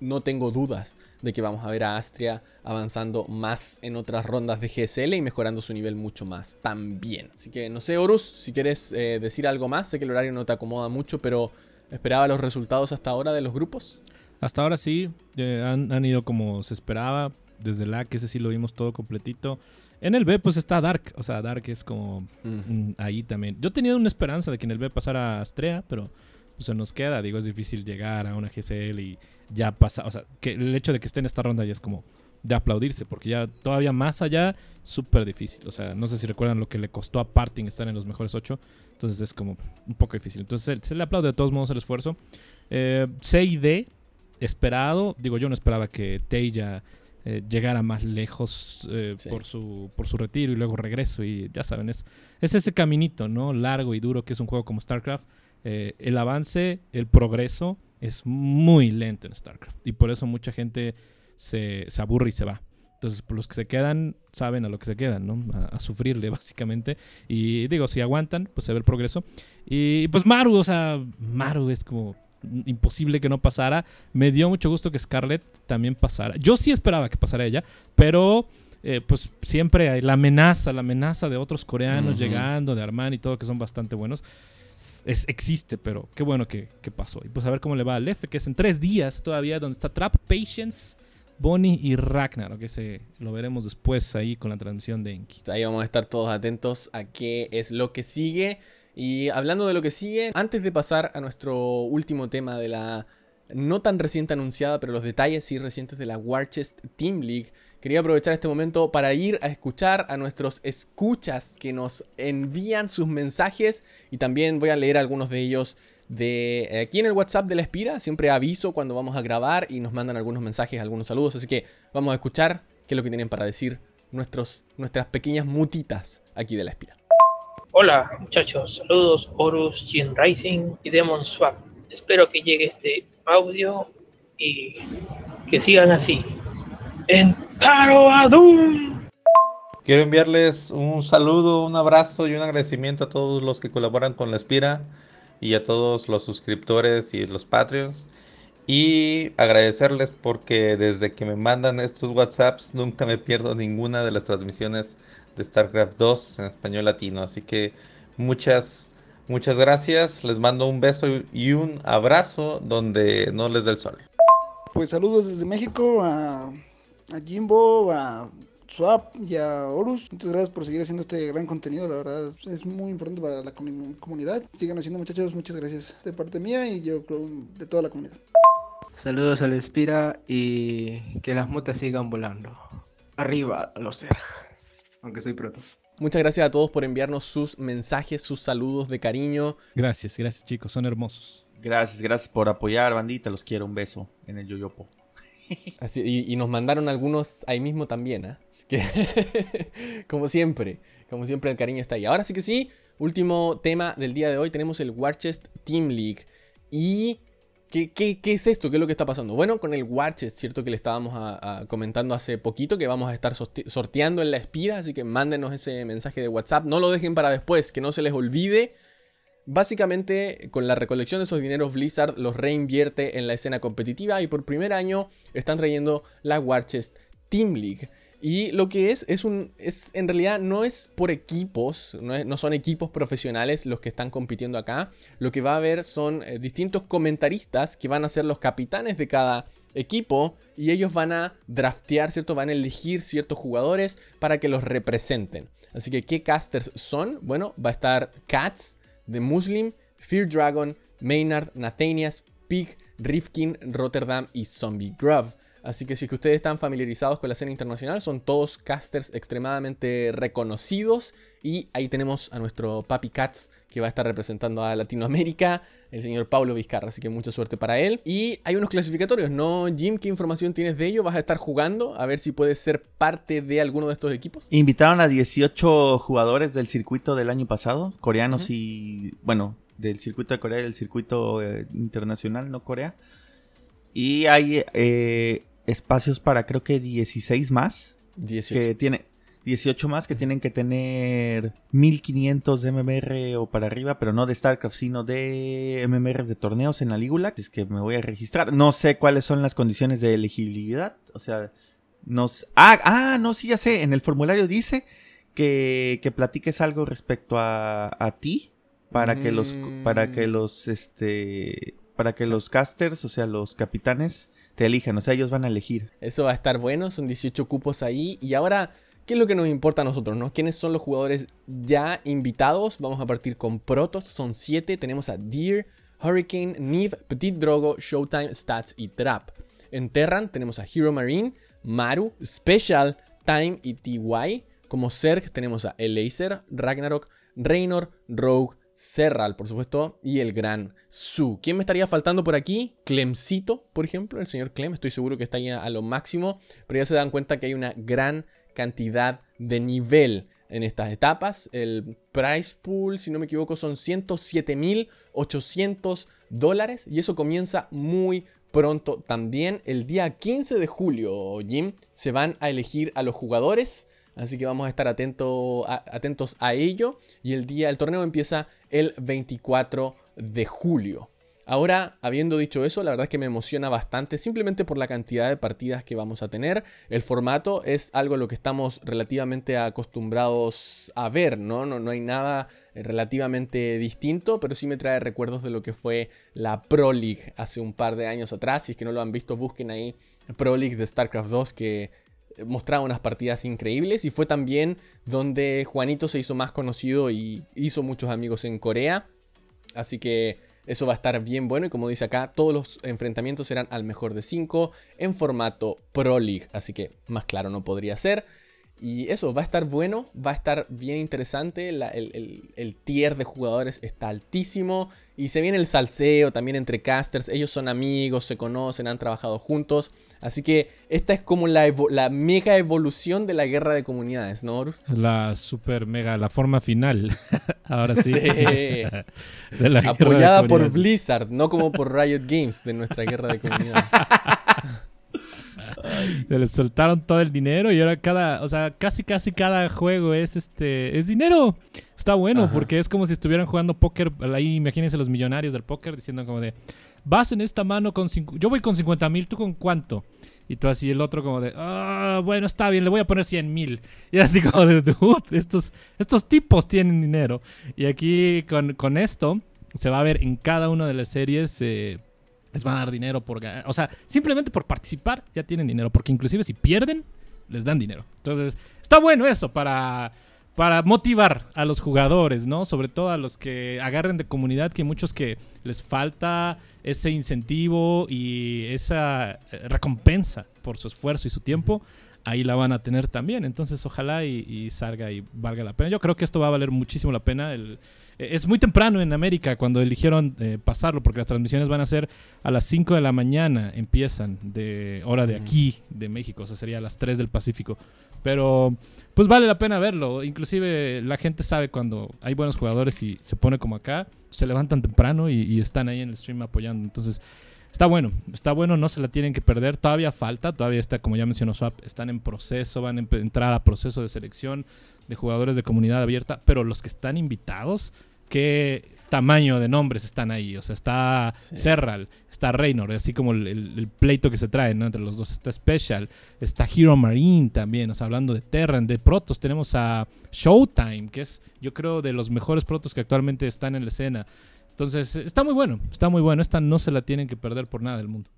no tengo dudas de que vamos a ver a Astria avanzando más en otras rondas de GSL y mejorando su nivel mucho más también. Así que no sé, Horus, si quieres eh, decir algo más, sé que el horario no te acomoda mucho, pero esperaba los resultados hasta ahora de los grupos. Hasta ahora sí, eh, han, han ido como se esperaba. Desde la que ese sí lo vimos todo completito. En el B, pues está Dark. O sea, Dark es como mm, ahí también. Yo tenía una esperanza de que en el B pasara Astrea, pero pues se nos queda. Digo, es difícil llegar a una GCL y ya pasa. O sea, que el hecho de que esté en esta ronda ya es como de aplaudirse, porque ya todavía más allá, súper difícil. O sea, no sé si recuerdan lo que le costó a Parting estar en los mejores ocho. Entonces es como un poco difícil. Entonces se, se le aplaude de todos modos el esfuerzo. Eh, C y D, esperado. Digo, yo no esperaba que Teija eh, llegara más lejos eh, Sí. por, su, por su retiro y luego regreso. Y ya saben, es, es ese caminito, ¿no? Largo y duro que es un juego como StarCraft. Eh, el avance, el progreso es muy lento en StarCraft. Y por eso mucha gente se, se aburre y se va. Entonces, por los que se quedan, saben a lo que se quedan, ¿no? A, a sufrirle, *laughs* básicamente. Y digo, si aguantan, pues se ve el progreso. Y pues Maru, o sea, Maru es como imposible que no pasara. Me dio mucho gusto que Scarlett también pasara. Yo sí esperaba que pasara ella, pero eh, pues siempre hay la amenaza, la amenaza de otros coreanos llegando, de Armani y todo, que son bastante buenos. Es, existe, pero qué bueno que, que, pasó. Y pues a ver cómo le va al F, que es en tres días todavía, donde está Trap, Patience, Bonnie y Ragnar, que se lo veremos después ahí con la transmisión de Enki. Ahí vamos a estar todos atentos a qué es lo que sigue. Y hablando de lo que sigue, antes de pasar a nuestro último tema de la no tan reciente anunciada, pero los detalles sí recientes de la Warchest Team League, quería aprovechar este momento para ir a escuchar a nuestros escuchas que nos envían sus mensajes y también voy a leer algunos de ellos de eh, aquí en el WhatsApp de la Espira. Siempre aviso cuando vamos a grabar y nos mandan algunos mensajes, algunos saludos. Así que vamos a escuchar qué es lo que tienen para decir nuestros, nuestras pequeñas mutitas aquí de la Espira. Hola muchachos, saludos Horus, Gin Rising y Demon Swap. Espero que llegue este audio y que sigan así. En Taro Quiero enviarles un saludo, un abrazo y un agradecimiento a todos los que colaboran con la Espira y a todos los suscriptores y los Patreons. Y agradecerles porque desde que me mandan estos WhatsApps nunca me pierdo ninguna de las transmisiones de StarCraft 2 en español latino. Así que muchas, muchas gracias. Les mando un beso y un abrazo donde no les dé el sol. Pues saludos desde México a, a Jimbo, a Swap y a Horus. Muchas gracias por seguir haciendo este gran contenido. La verdad es muy importante para la comunidad. Sigan haciendo muchachos. Muchas gracias de parte mía y yo creo de toda la comunidad. Saludos al Espira y que las motas sigan volando. Arriba los Zerg. Aunque soy protos. Muchas gracias a todos por enviarnos sus mensajes, sus saludos de cariño. Gracias, gracias chicos, son hermosos. Gracias, gracias por apoyar, bandita. Los quiero. Un beso en el yoyopo. *laughs* Y, nos mandaron algunos ahí mismo también, ¿eh? *laughs* Como siempre, como siempre el cariño está ahí. Ahora sí que sí, último tema del día de hoy, tenemos el Warchest Team League. Y, ¿qué, qué, es esto? ¿Qué es lo que está pasando? Bueno, con el Warchest, ¿cierto? Que le estábamos comentando hace poquito, que vamos a estar sorteando en la espira, así que mándenos ese mensaje de WhatsApp. No lo dejen para después, que no se les olvide. Básicamente, con la recolección de esos dineros, Blizzard los reinvierte en la escena competitiva y por primer año están trayendo la Warchest Team League. Y lo que es, es un. Es, en realidad no es por equipos, no, son equipos profesionales los que están compitiendo acá. Lo que va a haber son eh, distintos comentaristas que van a ser los capitanes de cada equipo y ellos van a draftear, ¿cierto? Van a elegir ciertos jugadores para que los representen. Así que, ¿qué casters son? Bueno, va a estar Cats, The Muslim, Fear Dragon, Maynard, Nathanias, Pig, Rifkin, Rotterdam y Zombie Grove. Así que si que ustedes están familiarizados con la escena internacional, son todos casters extremadamente reconocidos. Y ahí tenemos a nuestro Papi Cats, que va a estar representando a Latinoamérica, el señor Paulo Vizcarra. Así que mucha suerte para él. Y hay unos clasificatorios, ¿no, Jim? ¿Qué información tienes de ello? ¿Vas a estar jugando? A ver si puedes ser parte de alguno de estos equipos. Invitaron a 18 jugadores del circuito del año pasado, coreanos y, bueno, del circuito de Corea y del circuito eh, internacional, no Corea. Y hay eh, espacios para creo que 16 más. 18. Que tiene 18 más que tienen que tener 1500 de MMR o para arriba, pero no de StarCraft, sino de MMR de torneos en la Lígula. Es que me voy a registrar. No sé cuáles son las condiciones de elegibilidad. O sea, nos. Ah, ah, no, sí, ya sé. En el formulario dice que, que platiques algo respecto a, a ti para que los. Para que mm. los. Este. Para que los casters, o sea, los capitanes, te elijan, o sea, ellos van a elegir. Eso va a estar bueno, son 18 cupos ahí. Y ahora, ¿qué es lo que nos importa a nosotros, no? ¿Quiénes son los jugadores ya invitados? Vamos a partir con Protos, son 7. Tenemos a Deer, Hurricane, Neve, Petit Drogo, Showtime, Stats y Trap. En Terran tenemos a Hero Marine, Maru, Special, Time y TY. Como Zerg tenemos a Elaser, Ragnarok, Reynor, Rogue, Serral, por supuesto, y el gran Su. ¿Quién me estaría faltando por aquí? Clemcito, por ejemplo, el señor Clem, estoy seguro que está ahí a lo máximo, pero ya se dan cuenta que hay una gran cantidad de nivel en estas etapas. El price pool, si no me equivoco, son 107.800 dólares y eso comienza muy pronto también. El día 15 de julio, Jim, se van a elegir a los jugadores Así que vamos a estar atentos a ello. Y el día, el torneo empieza el 24 de julio. Ahora, habiendo dicho eso, la verdad es que me emociona bastante simplemente por la cantidad de partidas que vamos a tener. El formato es algo a lo que estamos relativamente acostumbrados a ver, ¿no? No, no hay nada relativamente distinto, pero sí me trae recuerdos de lo que fue la Pro League hace un par de años atrás. Si es que no lo han visto, busquen ahí Pro League de StarCraft 2 que mostraba unas partidas increíbles y fue también donde Juanito se hizo más conocido y hizo muchos amigos en Corea. Así que eso va a estar bien bueno y como dice acá, todos los enfrentamientos serán al mejor de 5 en formato Pro League. Así que más claro no podría ser. Y eso, va a estar bueno, va a estar bien interesante. el, el, tier de jugadores está altísimo. Y se viene el salseo también entre casters. Ellos son amigos, se conocen, han trabajado juntos. Así que esta es como la, la mega evolución de la guerra de comunidades, ¿no, Horus? La super mega, la forma final. *laughs* Ahora sí. *laughs* Apoyada por Blizzard, no como por Riot Games de nuestra guerra de comunidades. *laughs* Se les soltaron todo el dinero y ahora cada, o sea, casi casi cada juego es este, es dinero. Está bueno porque es como si estuvieran jugando póker, ahí imagínense los millonarios del póker diciendo como de, vas en esta mano con, yo voy con 50 mil, ¿tú con cuánto? Y tú así, el otro como de, ah, bueno, está bien, le voy a poner 100 mil. *laughs* Y así como de, estos, estos tipos tienen dinero. Y aquí con, con esto se va a ver en cada una de las series eh, les van a dar dinero por O sea, simplemente por participar ya tienen dinero. Porque inclusive si pierden, les dan dinero. Entonces, está bueno eso para, para motivar a los jugadores, ¿no? Sobre todo a los que agarren de comunidad, que muchos que les falta ese incentivo y esa eh, recompensa por su esfuerzo y su tiempo ahí la van a tener también. Entonces, ojalá y, salga y valga la pena. Yo creo que esto va a valer muchísimo la pena. El, eh, es muy temprano en América cuando eligieron eh, pasarlo, porque las transmisiones van a ser a las 5 de la mañana, empiezan de hora de aquí, de México, o sea, sería a las 3 del Pacífico. Pero pues vale la pena verlo. Inclusive la gente sabe cuando hay buenos jugadores y se pone como acá, se levantan temprano y, y están ahí en el stream apoyando. Entonces, Está bueno, está bueno, no se la tienen que perder. Todavía falta, todavía está, como ya mencionó Swap, están en proceso, van a entrar a proceso de selección de jugadores de comunidad abierta, pero los que están invitados, qué tamaño de nombres están ahí. O sea, está Serral, está Reynor, así como el, pleito que se trae entre los dos. Está Special, está Hero Marine también, o sea, hablando de Terran, de protos, tenemos a Showtime, que es, yo creo, de los mejores protos que actualmente están en la escena. Entonces, está muy bueno, está muy bueno. Esta no se la tienen que perder por nada del mundo.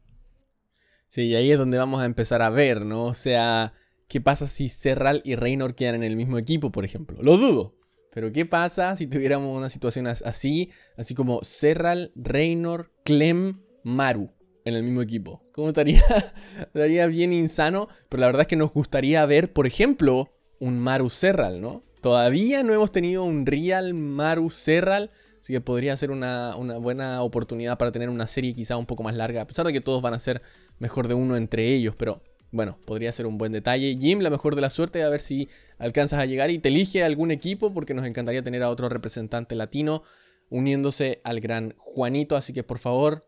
Sí, y ahí es donde vamos a empezar a ver, ¿no? O sea, ¿qué pasa si Serral y Reynor quedan en el mismo equipo, por ejemplo? Lo dudo. Pero ¿qué pasa si tuviéramos una situación así? Así como Serral, Reynor, Clem, Maru en el mismo equipo. ¿Cómo estaría? *laughs* estaría bien insano, pero la verdad es que nos gustaría ver, por ejemplo, un Maru Serral, ¿no? Todavía no hemos tenido un real Maru Serral Así que podría ser una, buena oportunidad para tener una serie quizá un poco más larga, a pesar de que todos van a ser mejor de uno entre ellos, pero bueno, podría ser un buen detalle. Jim, la mejor de la suerte, a ver si alcanzas a llegar y te elige algún equipo, porque nos encantaría tener a otro representante latino uniéndose al gran Juanito, así que por favor,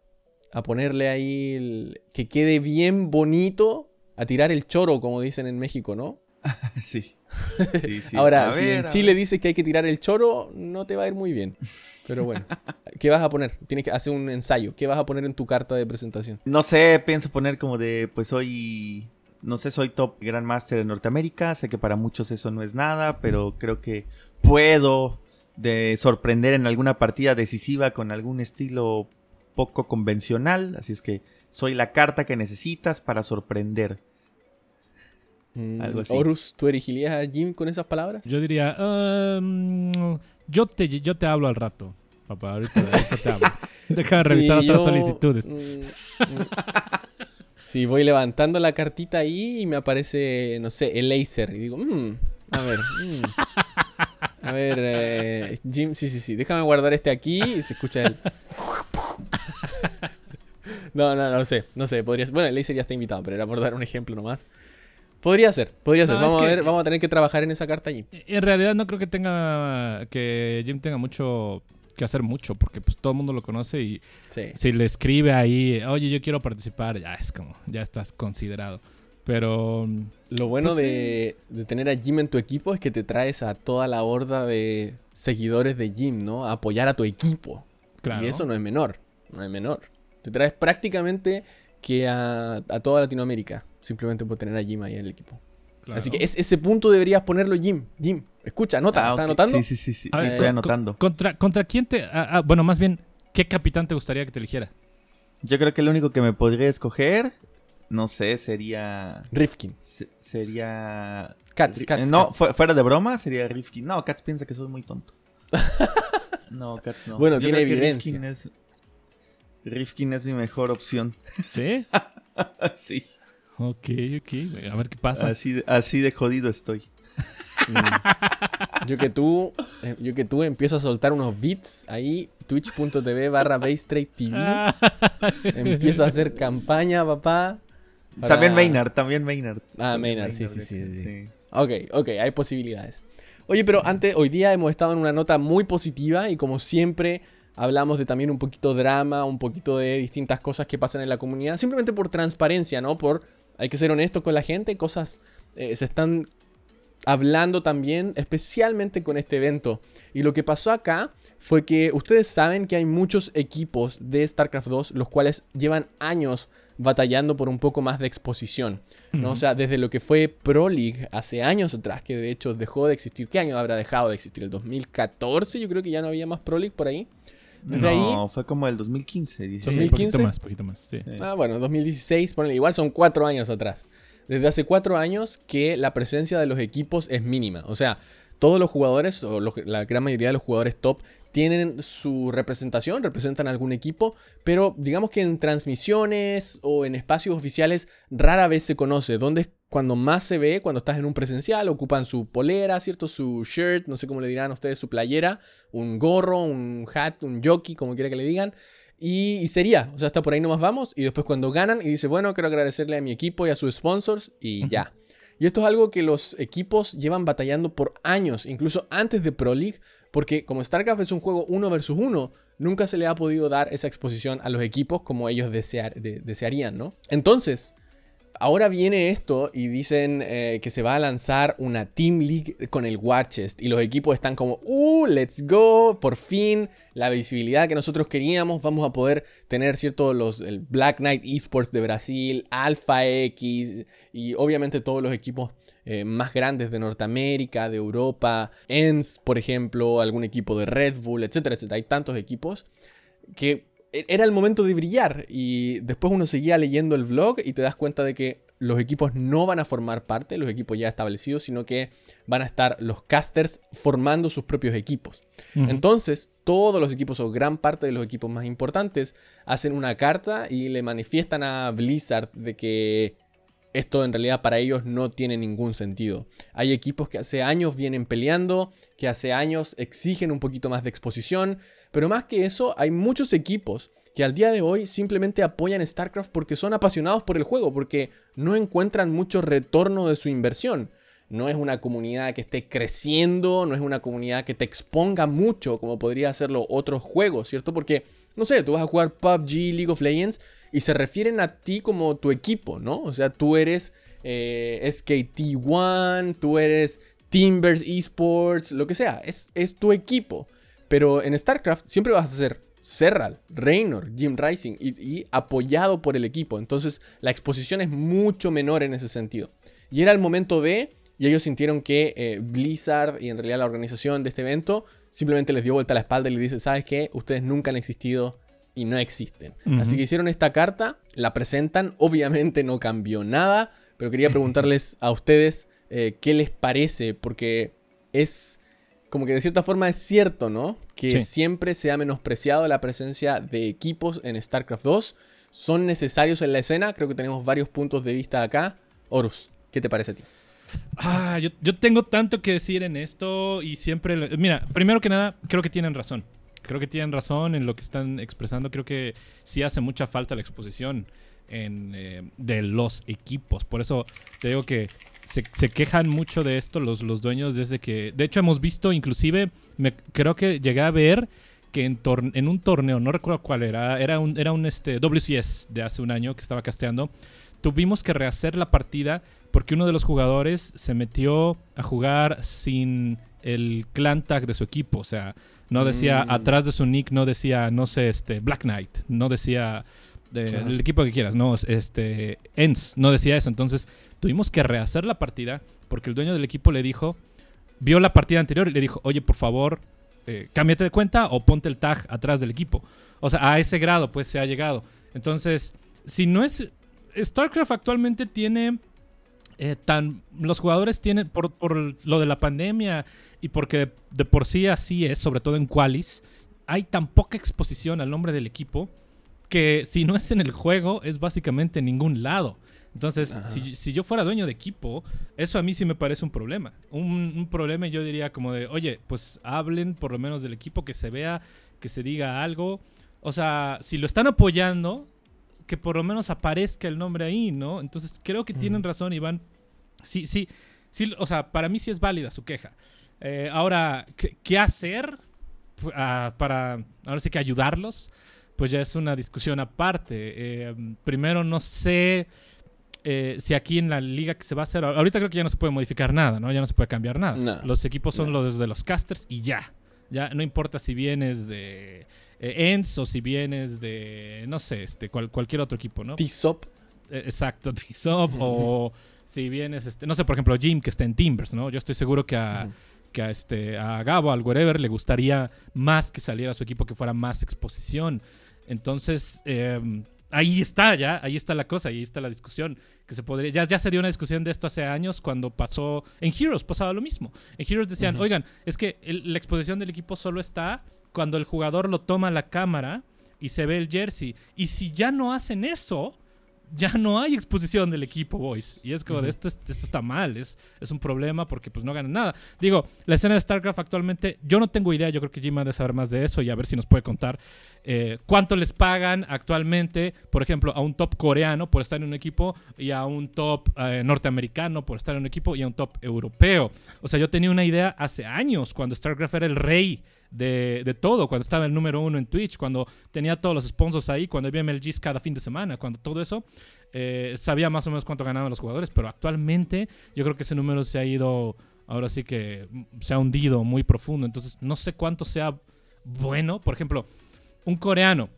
a ponerle ahí que quede bien bonito, a tirar el choro, como dicen en México, ¿no? *laughs* *laughs* sí. Ahora, si en Chile dice que hay que tirar el choro, no te va a ir muy bien. Pero bueno, ¿qué vas a poner? Tienes que hacer un ensayo. ¿Qué vas a poner en tu carta de presentación? No sé, pienso poner como de, pues soy, no sé, soy top Grandmaster en Norteamérica. Sé que para muchos eso no es nada, pero creo que puedo de sorprender en alguna partida decisiva con algún estilo poco convencional. Así es que soy la carta que necesitas para sorprender. Mm, Algo así. Horus, ¿tú erigirías a Jim con esas palabras? Yo diría, um, yo, te, yo te hablo al rato, papá. Ahorita, te hablo. *laughs* Deja de revisar otras solicitudes. Mm, mm. sí, voy levantando la cartita ahí y me aparece, no sé, el laser. Y digo, a ver, a ver, eh, Jim, sí, sí, sí. Déjame guardar este aquí y se escucha el. *laughs* no, no, no sé, no sé. Podría... Bueno, el laser ya está invitado, pero era por dar un ejemplo nomás. Podría ser, podría ser. vamos a ver, vamos a tener que trabajar en esa carta allí. En realidad no creo que tenga que Jim tenga mucho que hacer mucho porque pues todo el mundo lo conoce y si le escribe ahí, "Oye, yo quiero participar", ya es como ya estás considerado. Pero lo bueno pues de, de, tener a Jim en tu equipo es que te traes a toda la horda de seguidores de Jim, ¿no? A apoyar a tu equipo. Claro. Y eso no es menor. no es menor. Te traes prácticamente que a, a toda Latinoamérica, simplemente por tener a Jim ahí en el equipo. Así que es- ese punto deberías ponerlo Jim. Jim, escucha, anota, Ah, ¿estás anotando? Sí, sí, sí, sí, estoy anotando. ¿Contra, ¿Contra quién te.? ah, ah, bueno, más bien, ¿qué capitán te gustaría que te eligiera? Yo creo que el único que me podría escoger, no sé, sería... Rifkin. se- Sería... Cats, Cats, eh, no, Cats. fu- fuera de broma, sería Rifkin. No, Cats piensa que soy muy tonto. *laughs* No, Cats no. Bueno, Yo tiene evidencia. Rifkin es, Rifkin es mi mejor opción. ¿Sí? *laughs* sí. Ok, ok. A ver qué pasa. Así de, así de jodido estoy. Mm. *laughs* Yo que tú, eh, yo que tú empiezo a soltar unos beats ahí, twitch.tv barra TV. *laughs* Empiezo a hacer campaña, papá. para- También Maynard, también Maynard. Ah, Maynard, sí, sí, sí, sí. sí. Ok, ok, hay posibilidades. Oye, pero antes, hoy día hemos estado en una nota muy positiva y como siempre hablamos de también un poquito drama, un poquito de distintas cosas que pasan en la comunidad, simplemente por transparencia, ¿no? Por, hay que ser honesto con la gente, cosas eh, se están hablando también, especialmente con este evento. Y lo que pasó acá fue que ustedes saben que hay muchos equipos de StarCraft 2 los cuales llevan años batallando por un poco más de exposición. ¿no? O sea, desde lo que fue Pro League hace años atrás, que de hecho dejó de existir. ¿Qué año habrá dejado de existir? ¿El 2014? Yo creo que ya no había más Pro League por ahí. Desde No, fue como el 2015. Sí, 16. un 2015. poquito más, poquito más. Sí. Ah, bueno, 2016, ponele, igual son cuatro años atrás. Desde hace cuatro años que la presencia de los equipos es mínima. O sea, todos los jugadores, o los- la gran mayoría de los jugadores top, tienen su representación, representan algún equipo, pero digamos que en transmisiones o en espacios oficiales rara vez se conoce. Donde es cuando más se ve, cuando estás en un presencial, ocupan su polera, ¿cierto? Su shirt, no sé cómo le dirán ustedes, su playera, un gorro, un hat, un jockey, como quiera que le digan. Y, y sería, o sea, hasta por ahí nomás vamos. Y después cuando ganan y dice, bueno, quiero agradecerle a mi equipo y a sus sponsors y ya. Y esto es algo que los equipos llevan batallando por años, incluso antes de Pro League, porque como StarCraft es un juego uno versus uno, nunca se le ha podido dar esa exposición a los equipos como ellos desear- de- desearían, ¿no? Entonces, Ahora viene esto y dicen eh, que se va a lanzar una Team League con el War Chest y los equipos están como, ¡uh! ¡Let's go! Por fin, la visibilidad que nosotros queríamos. Vamos a poder tener, ¿cierto? Los, el Black Knight Esports de Brasil, Alpha X y obviamente todos los equipos eh, más grandes de Norteamérica, de Europa, ENS, por ejemplo, algún equipo de Red Bull, etcétera, etcétera. Hay tantos equipos que era el momento de brillar y después uno seguía leyendo el vlog y te das cuenta de que los equipos no van a formar parte, los equipos ya establecidos, sino que van a estar los casters formando sus propios equipos. Entonces, todos los equipos o gran parte de los equipos más importantes hacen una carta y le manifiestan a Blizzard de que esto en realidad para ellos no tiene ningún sentido. Hay equipos que hace años vienen peleando, que hace años exigen un poquito más de exposición, pero más que eso, hay muchos equipos que al día de hoy simplemente apoyan StarCraft porque son apasionados por el juego, porque no encuentran mucho retorno de su inversión. No es una comunidad que esté creciendo, no es una comunidad que te exponga mucho como podría hacerlo otros juegos, ¿cierto? Porque, no sé, tú vas a jugar PUBG, League of Legends y se refieren a ti como tu equipo, ¿no? O sea, tú eres eh, SKT1, tú eres Timbers Esports, lo que sea, es, es tu equipo. Pero en StarCraft siempre vas a ser Serral, Reynor, Jim Rising y, apoyado por el equipo. Entonces la exposición es mucho menor en ese sentido. Y era el momento de, y ellos sintieron que eh, Blizzard y en realidad la organización de este evento simplemente les dio vuelta a la espalda y les dice, ¿sabes qué? Ustedes nunca han existido y no existen. Así que hicieron esta carta, la presentan, *laughs* obviamente no cambió nada, pero quería preguntarles *laughs* a ustedes eh, qué les parece, porque es como que de cierta forma es cierto, ¿no? Que Sí. siempre se ha menospreciado la presencia de equipos en StarCraft 2. Son necesarios en la escena, creo que tenemos varios puntos de vista acá. Horus, ¿qué te parece a ti? Ah, yo, yo tengo tanto que decir en esto y siempre... lo- Mira, primero que nada, creo que tienen razón. Creo que tienen razón en lo que están expresando. Creo que sí hace mucha falta la exposición eh, de los equipos. Por eso te digo que se, quejan mucho de esto los, los dueños desde que... De hecho, hemos visto inclusive, creo que llegué a ver que en un torneo, no recuerdo cuál era, era un, era un este, WCS de hace un año que estaba casteando, tuvimos que rehacer la partida porque uno de los jugadores se metió a jugar sin el clan tag de su equipo. O sea, no decía Mm. atrás de su nick, no decía, no sé, este, Black Knight, no decía de- Ajá. el equipo que quieras, no, este, Ends, no decía eso. Entonces tuvimos que rehacer la partida porque el dueño del equipo le dijo, vio la partida anterior y le dijo, oye, por favor, eh, cámbiate de cuenta o ponte el tag atrás del equipo. O sea, a ese grado pues se ha llegado. Entonces, si no es... StarCraft actualmente tiene... eh, tan, los jugadores tienen, por, por lo de la pandemia y porque de, de por sí así es, sobre todo en Qualis, hay tan poca exposición al nombre del equipo que si no es en el juego, es básicamente en ningún lado. Entonces, si, si yo fuera dueño de equipo, eso a mí sí me parece un problema. Un, un problema yo diría como de, oye, pues hablen por lo menos del equipo, que se vea, que se diga algo. O sea, si lo están apoyando, que por lo menos aparezca el nombre ahí, ¿no? Entonces, creo que tienen razón, Iván. Sí, sí, sí, o sea, para mí sí es válida su queja. Eh, ahora, ¿qué, qué hacer ah, para, ahora sí que ayudarlos? Pues ya es una discusión aparte. Eh, primero, no sé eh, si aquí en la liga que se va a hacer, ahorita creo que ya no se puede modificar nada, ¿no? Ya no se puede cambiar nada. No. Los equipos son No. los de los casters y ya. Ya no importa si vienes de eh, o si vienes de, no sé, este, cual- cualquier otro equipo, ¿no? T-Sop. Eh, Exacto, *laughs* T-Sop o si vienes, este, no sé, por ejemplo, Jim que está en Timbers, ¿no? Yo estoy seguro que a, que a, este, a Gabo, al wherever, le gustaría más que saliera su equipo, que fuera más exposición. Entonces, eh, ahí está ya, ahí está la cosa, ahí está la discusión. Que se podría, ya, ya se dio una discusión de esto hace años cuando pasó, en Heroes pasaba lo mismo. En Heroes decían, oigan, es que el- la exposición del equipo solo está cuando el jugador lo toma a la cámara y se ve el jersey. Y si ya no hacen eso, ya no hay exposición del equipo, boys. Y es como, esto, es- esto está mal, es, es un problema porque pues no ganan nada. Digo, la escena de StarCraft actualmente, yo no tengo idea, yo creo que Jim ha de saber más de eso y a ver si nos puede contar eh, cuánto les pagan actualmente, por ejemplo, a un top coreano por estar en un equipo y a un top eh, norteamericano por estar en un equipo y a un top europeo. O sea, yo tenía una idea hace años, cuando StarCraft era el rey de, de todo, cuando estaba el número uno en Twitch, cuando tenía todos los sponsors ahí, cuando había MLGs cada fin de semana, cuando todo eso, eh, sabía más o menos cuánto ganaban los jugadores, pero actualmente yo creo que ese número se ha ido, ahora sí que mm, se ha hundido muy profundo, entonces no sé cuánto sea bueno, por ejemplo, un coreano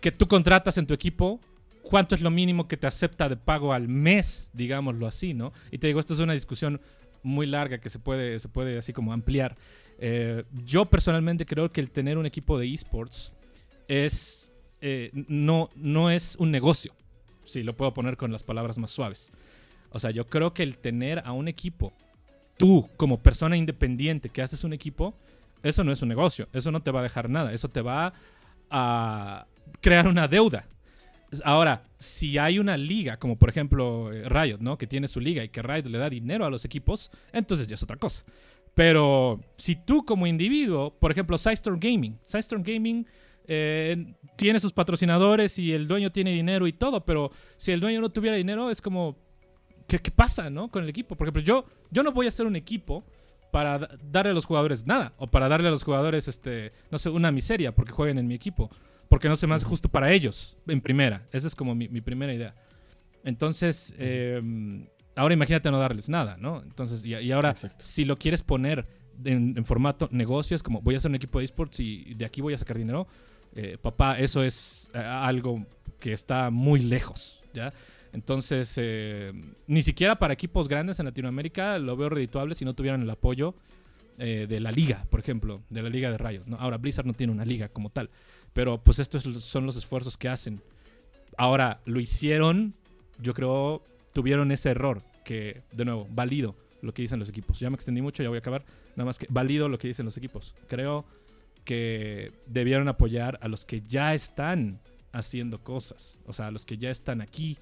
que tú contratas en tu equipo, ¿cuánto es lo mínimo que te acepta de pago al mes, digámoslo así, ¿no? Y te digo, esta es una discusión muy larga que se puede, se puede así como ampliar. Eh, yo personalmente creo que el tener un equipo de esports es, eh, no, no es un negocio, si lo puedo poner con las palabras más suaves. O sea, yo creo que el tener a un equipo, tú como persona independiente que haces un equipo, eso no es un negocio, eso no te va a dejar nada, eso te va a crear una deuda. Ahora, si hay una liga, como por ejemplo eh, Riot, ¿no? Que tiene su liga y que Riot le da dinero a los equipos, entonces ya es otra cosa. Pero si tú como individuo, por ejemplo, Sidestorm Gaming, Sidestorm Gaming eh, tiene sus patrocinadores y el dueño tiene dinero y todo, pero si el dueño no tuviera dinero, es como, ¿qué, qué pasa, no? Con el equipo. Por ejemplo, yo, yo no voy a hacer un equipo para da- darle a los jugadores nada, o para darle a los jugadores, este, no sé, una miseria porque jueguen en mi equipo, porque no se me hace justo para ellos, en primera. Esa es como mi, mi primera idea. Entonces, eh, ahora imagínate no darles nada, ¿no? Entonces, y, y ahora, Exacto. si lo quieres poner en, en formato negocio, es como voy a hacer un equipo de esports y de aquí voy a sacar dinero, eh, papá, eso es eh, algo que está muy lejos, ¿ya? Entonces, eh, ni siquiera para equipos grandes en Latinoamérica lo veo redituable si no tuvieran el apoyo eh, de la liga, por ejemplo, de la liga de Riot. ¿no? Ahora, Blizzard no tiene una liga como tal, pero pues estos son los esfuerzos que hacen. Ahora, lo hicieron, yo creo, tuvieron ese error, que, de nuevo, valido lo que dicen los equipos. Ya me extendí mucho, ya voy a acabar. Nada más que valido lo que dicen los equipos. Creo que debieron apoyar a los que ya están haciendo cosas, o sea, a los que ya están aquí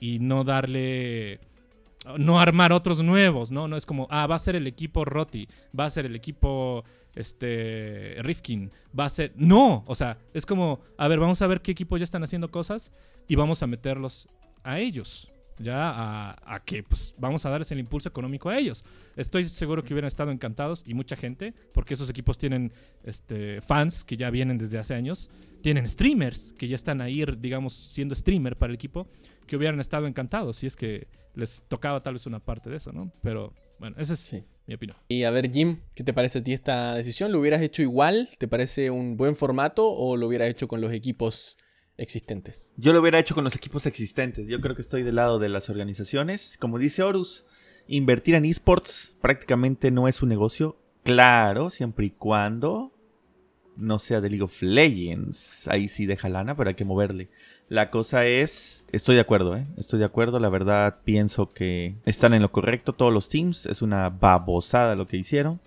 y no darle no armar otros nuevos, ¿no? No es como, ah, va a ser el equipo Roti, va a ser el equipo este Rifkin, va a ser no, o sea, es como, a ver, vamos a ver qué equipos ya están haciendo cosas y vamos a meterlos a ellos. Ya a, a, que pues vamos a darles el impulso económico a ellos. Estoy seguro que hubieran estado encantados y mucha gente, porque esos equipos tienen este, fans que ya vienen desde hace años, tienen streamers que ya están ahí, digamos, siendo streamer para el equipo, que hubieran estado encantados si es que les tocaba tal vez una parte de eso, ¿no? Pero bueno, esa es sí. mi opinión. Y a ver, Jim, ¿qué te parece a ti esta decisión? ¿Lo hubieras hecho igual? ¿Te parece un buen formato o lo hubieras hecho con los equipos existentes? Yo lo hubiera hecho con los equipos existentes. Yo creo que estoy del lado de las organizaciones. Como dice Horus, invertir en esports prácticamente no es un negocio. Claro, siempre y cuando no sea de League of Legends. Ahí sí deja lana, pero hay que moverle. La cosa es, estoy de acuerdo, ¿eh? Estoy de acuerdo, la verdad pienso que están en lo correcto todos los teams. Es una babosada lo que hicieron.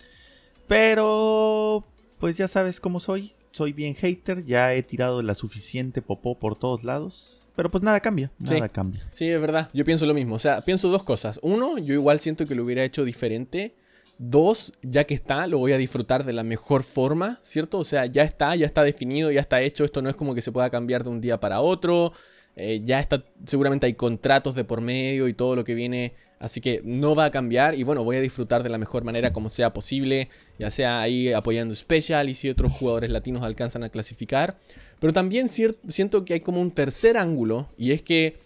Pero, pues ya sabes cómo soy. Soy bien hater, ya he tirado la suficiente popó por todos lados. Pero pues nada cambia, nada sí. cambia. Sí, es verdad, yo pienso lo mismo. O sea, pienso dos cosas. Uno, yo igual siento que lo hubiera hecho diferente. Dos, ya que está, lo voy a disfrutar de la mejor forma, ¿cierto? O sea, ya está, ya está definido, ya está hecho. Esto no es como que se pueda cambiar de un día para otro. Eh, ya está, seguramente hay contratos de por medio y todo lo que viene. Así que no va a cambiar y bueno, voy a disfrutar de la mejor manera como sea posible. Ya sea ahí apoyando Special y si otros jugadores latinos alcanzan a clasificar. Pero también siento que hay como un tercer ángulo y es que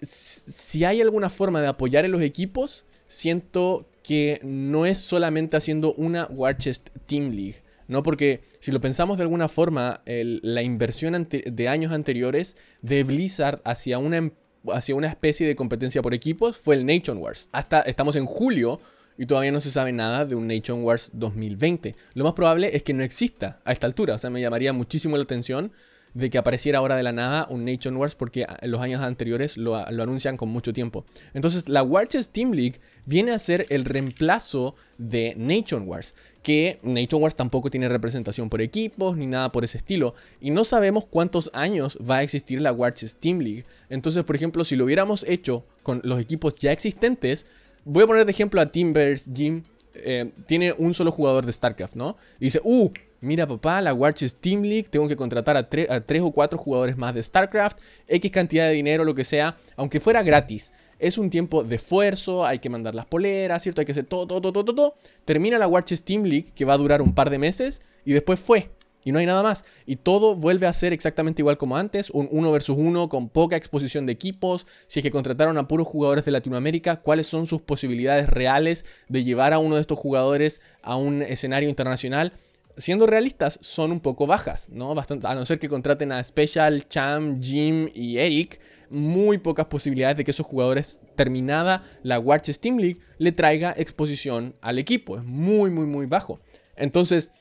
si hay alguna forma de apoyar en los equipos, siento que no es solamente haciendo una War Chest Team League. ¿no? Porque si lo pensamos de alguna forma, la inversión de años anteriores de Blizzard hacia una, hacia una especie de competencia por equipos fue el Nation Wars. Hasta estamos en julio y todavía no se sabe nada de un Nation Wars 2020. Lo más probable es que no exista a esta altura. O sea, me llamaría muchísimo la atención de que apareciera ahora de la nada un Nation Wars porque en los años anteriores lo, lo, anuncian con mucho tiempo. Entonces la War Chest Team League viene a ser el reemplazo de Nation Wars, que Nation Wars tampoco tiene representación por equipos ni nada por ese estilo, y no sabemos cuántos años va a existir la War Chest Team League. Entonces, por ejemplo, si lo hubiéramos hecho con los equipos ya existentes, voy a poner de ejemplo a Timbers Jim. Eh, tiene un solo jugador de StarCraft, ¿no? Y dice, uh, mira papá, la Warchest Team League, tengo que contratar a, a, tres o cuatro jugadores más de StarCraft, X cantidad de dinero, lo que sea, aunque fuera gratis. Es un tiempo de esfuerzo, hay que mandar las poleras, ¿cierto? Hay que hacer todo, todo, todo, todo, todo. Termina la Warchest Team League, que va a durar un par de meses, y después fue. Y no hay nada más. Y todo vuelve a ser exactamente igual como antes. Un 1 versus 1 con poca exposición de equipos. Si es que contrataron a puros jugadores de Latinoamérica, ¿cuáles son sus posibilidades reales de llevar a uno de estos jugadores a un escenario internacional? Siendo realistas, son un poco bajas, ¿no? Bastante, a no ser que contraten a Special, Cham, Jim y Eric, muy pocas posibilidades de que esos jugadores, terminada la Watch Steam League, le traiga exposición al equipo. Es muy, muy, muy bajo. Entonces,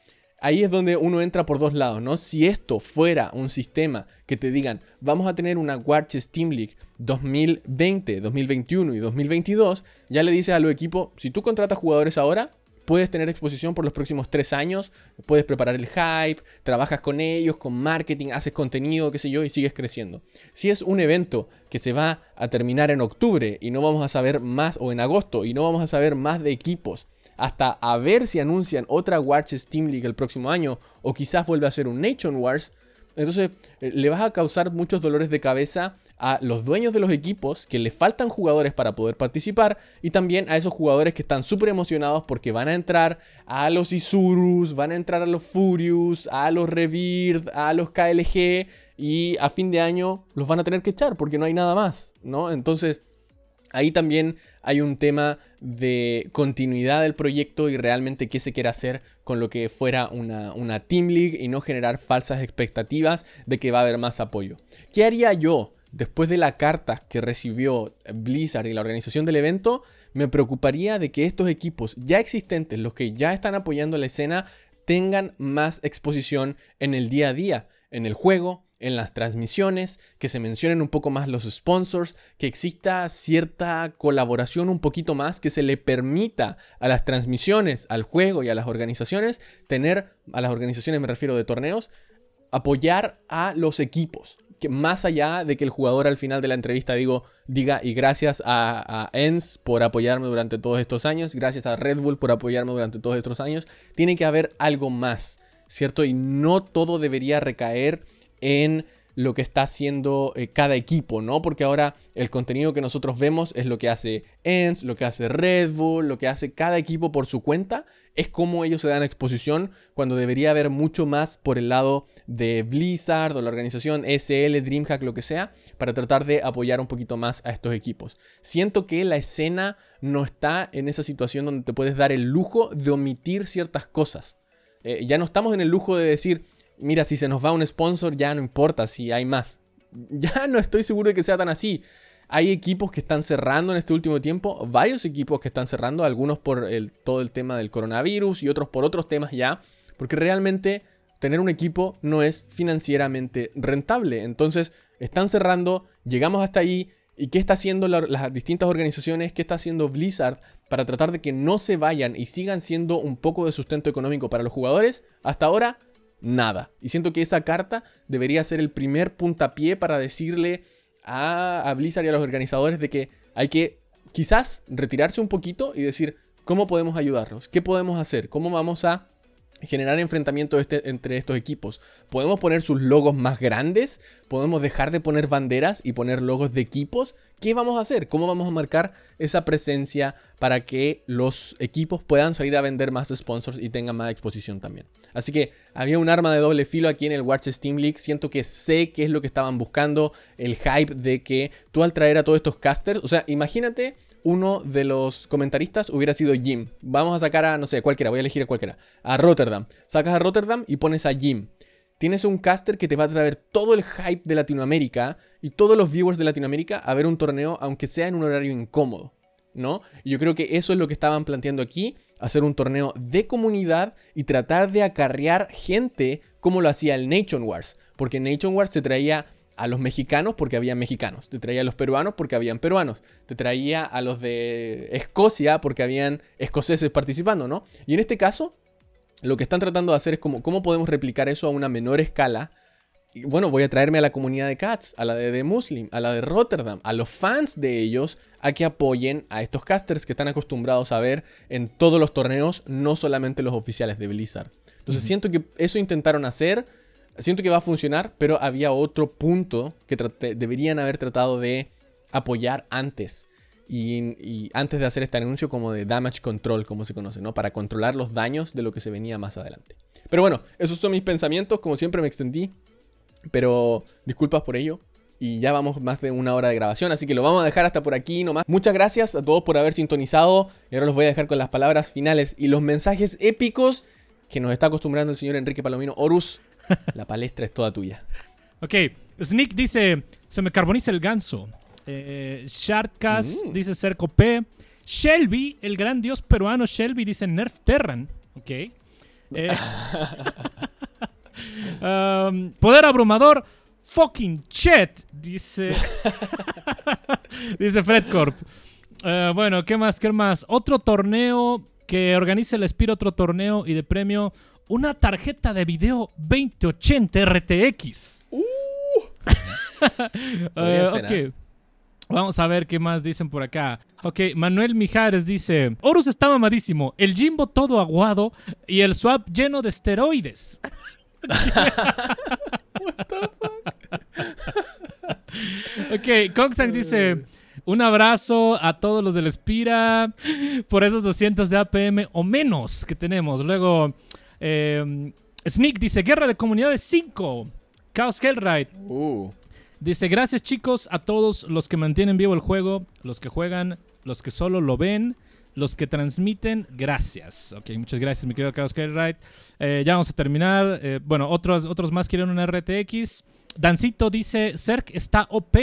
ahí es donde uno entra por dos lados, ¿no? Si esto fuera un sistema que te digan, vamos a tener una Watch Steam League 2020, 2021 y 2022, ya le dices a los equipos, si tú contratas jugadores ahora, puedes tener exposición por los próximos tres años, puedes preparar el hype, trabajas con ellos, con marketing, haces contenido, qué sé yo, y sigues creciendo. Si es un evento que se va a terminar en octubre y no vamos a saber más, o en agosto, y no vamos a saber más de equipos, hasta a ver si anuncian otra Watch Steam League el próximo año, o quizás vuelve a ser un Nation Wars, entonces eh, le vas a causar muchos dolores de cabeza a los dueños de los equipos que le faltan jugadores para poder participar y también a esos jugadores que están súper emocionados porque van a entrar a los Isurus, van a entrar a los Furious, a los Revird, a los KLG y a fin de año los van a tener que echar porque no hay nada más, ¿no? Entonces ahí también hay un tema de continuidad del proyecto y realmente qué se quiere hacer con lo que fuera una, una Team League y no generar falsas expectativas de que va a haber más apoyo. ¿Qué haría yo? Después de la carta que recibió Blizzard y la organización del evento, me preocuparía de que estos equipos ya existentes, los que ya están apoyando la escena, tengan más exposición en el día a día, en el juego, en las transmisiones, que se mencionen un poco más los sponsors, que exista cierta colaboración un poquito más, que se le permita a las transmisiones, al juego y a las organizaciones tener, a las organizaciones me refiero de torneos, apoyar a los equipos que más allá de que el jugador al final de la entrevista digo, diga y gracias a, ENS por apoyarme durante todos estos años, gracias a Red Bull por apoyarme durante todos estos años, tiene que haber algo más, ¿cierto? Y no todo debería recaer en lo que está haciendo eh, cada equipo, ¿no? Porque ahora el contenido que nosotros vemos es lo que hace ENS, lo que hace Red Bull, lo que hace cada equipo por su cuenta, es como ellos se dan exposición cuando debería haber mucho más por el lado de Blizzard o la organización SL, DreamHack, lo que sea, para tratar de apoyar un poquito más a estos equipos. Siento que la escena no está en esa situación donde te puedes dar el lujo de omitir ciertas cosas. Eh, ya no estamos en el lujo de decir, mira, si se nos va un sponsor, ya no importa si hay más. *laughs* Ya no estoy seguro de que sea tan así. Hay equipos que están cerrando en este último tiempo, varios equipos que están cerrando, algunos por el, todo el tema del coronavirus y otros por otros temas ya, porque realmente tener un equipo no es financieramente rentable. Entonces, están cerrando, llegamos hasta ahí, ¿y qué está haciendo las distintas organizaciones? ¿Qué está haciendo Blizzard para tratar de que no se vayan y sigan siendo un poco de sustento económico para los jugadores? Hasta ahora, nada. Y siento que esa carta debería ser el primer puntapié para decirle a, Blizzard y a los organizadores de que hay que quizás retirarse un poquito y decir cómo podemos ayudarlos, qué podemos hacer, cómo vamos a generar enfrentamientos este, entre estos equipos. Podemos poner sus logos más grandes, podemos dejar de poner banderas y poner logos de equipos. ¿Qué vamos a hacer? ¿Cómo vamos a marcar esa presencia para que los equipos puedan salir a vender más sponsors y tengan más exposición también? Así que había un arma de doble filo aquí en el Watch Steam League. Siento que sé qué es lo que estaban buscando. El hype de que tú al traer a todos estos casters. O sea, imagínate uno de los comentaristas hubiera sido Jim. Vamos a sacar a, no sé, cualquiera, voy a elegir a cualquiera. A Rotterdam. Sacas a Rotterdam y pones a Jim. Tienes un caster que te va a traer todo el hype de Latinoamérica y todos los viewers de Latinoamérica a ver un torneo, aunque sea en un horario incómodo. ¿No? Y yo creo que eso es lo que estaban planteando aquí hacer un torneo de comunidad y tratar de acarrear gente como lo hacía el Nation Wars. Porque Nation Wars te traía a los mexicanos porque había mexicanos, te traía a los peruanos porque habían peruanos, te traía a los de Escocia porque habían escoceses participando, ¿no? Y en este caso, lo que están tratando de hacer es como, cómo podemos replicar eso a una menor escala bueno, voy a traerme a la comunidad de Cats, a la de The Muslim, a la de Rotterdam, a los fans de ellos, a que apoyen a estos casters que están acostumbrados a ver en todos los torneos, no solamente los oficiales de Blizzard. Entonces siento que eso intentaron hacer, siento que va a funcionar, pero había otro punto que deberían haber tratado de apoyar antes. Y, antes de hacer este anuncio como de damage control, como se conoce, ¿no? Para controlar los daños de lo que se venía más adelante. Pero bueno, esos son mis pensamientos, como siempre me extendí pero disculpas por ello. Y ya vamos más de una hora de grabación, así que lo vamos a dejar hasta por aquí nomás. Muchas gracias a todos por haber sintonizado. Y ahora los voy a dejar con las palabras finales y los mensajes épicos que nos está acostumbrando el señor Enrique Palomino. Horus, *laughs* la palestra es toda tuya. Ok, Sneak dice, se me carboniza el ganso. Eh, Shardcast mm. dice Cerco P. Shelby, el gran dios peruano Shelby, dice Nerf Terran. Ok. Eh, *laughs* Um, poder abrumador, fucking chet, dice. *laughs* dice Fred Corp. Uh, bueno, ¿qué más? ¿Qué más? Otro torneo que organice el Espiro, otro torneo y de premio una tarjeta de video 2080 RTX. Uh. *laughs* uh Vamos a ver qué más dicen por acá. Ok, Manuel Mijares dice: Horus está mamadísimo, el Jimbo todo aguado y el swap lleno de esteroides. What the fuck? ok, Coxack dice. Un abrazo a todos los del Espira por esos 200 de APM o menos que tenemos. Luego, eh, Sneak dice: Guerra de Comunidades 5. Chaos Hellride. Uh. Dice: Gracias, chicos, a todos los que mantienen vivo el juego, los que juegan, los que solo lo ven los que transmiten, gracias. Ok, muchas gracias, mi querido Carlos Cartwright. Eh, ya vamos a terminar. Eh, bueno, otros, otros más quieren una RTX. Dancito dice, Cerc está OP.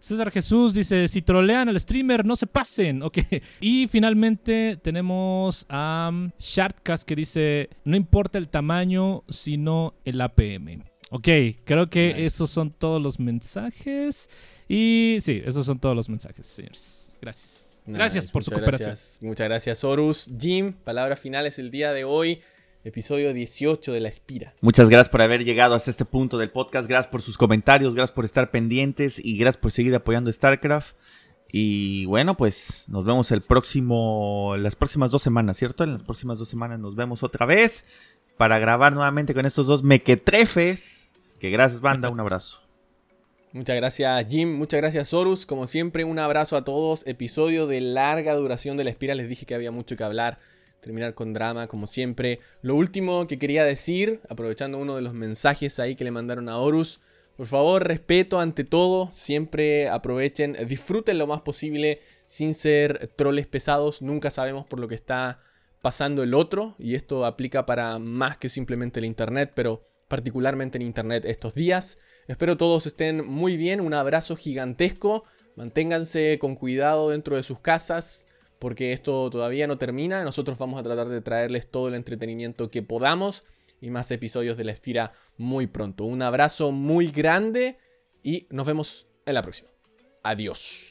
César Jesús dice, si trolean al streamer, no se pasen. Ok. *laughs* Y finalmente tenemos a um, Shartcast que dice, no importa el tamaño, sino el APM. Ok, creo que esos son todos los mensajes. Y sí, esos son todos los mensajes, señores. Gracias. Gracias por su cooperación. Muchas gracias, Horus. Jim, palabras finales el día de hoy. Episodio 18 de La Espira. Muchas gracias por haber llegado hasta este punto del podcast. Gracias por sus comentarios. Gracias por estar pendientes. Y gracias por seguir apoyando StarCraft. Y bueno, pues nos vemos el próximo, las próximas dos semanas, ¿cierto? En las próximas dos semanas nos vemos otra vez para grabar nuevamente con estos dos mequetrefes. Que gracias, banda. Un abrazo. Muchas gracias Jim, muchas gracias Horus. Como siempre, un abrazo a todos. Episodio de larga duración de la espira. Les dije que había mucho que hablar. Terminar con drama, como siempre. Lo último que quería decir, aprovechando uno de los mensajes ahí que le mandaron a Horus. Por favor, respeto ante todo. Siempre aprovechen, disfruten lo más posible sin ser troles pesados. Nunca sabemos por lo que está pasando el otro. Y esto aplica para más que simplemente el Internet, pero particularmente en Internet estos días. Espero todos estén muy bien. Un abrazo gigantesco. Manténganse con cuidado dentro de sus casas porque esto todavía no termina. Nosotros vamos a tratar de traerles todo el entretenimiento que podamos y más episodios de La Espira muy pronto. Un abrazo muy grande y nos vemos en la próxima. Adiós.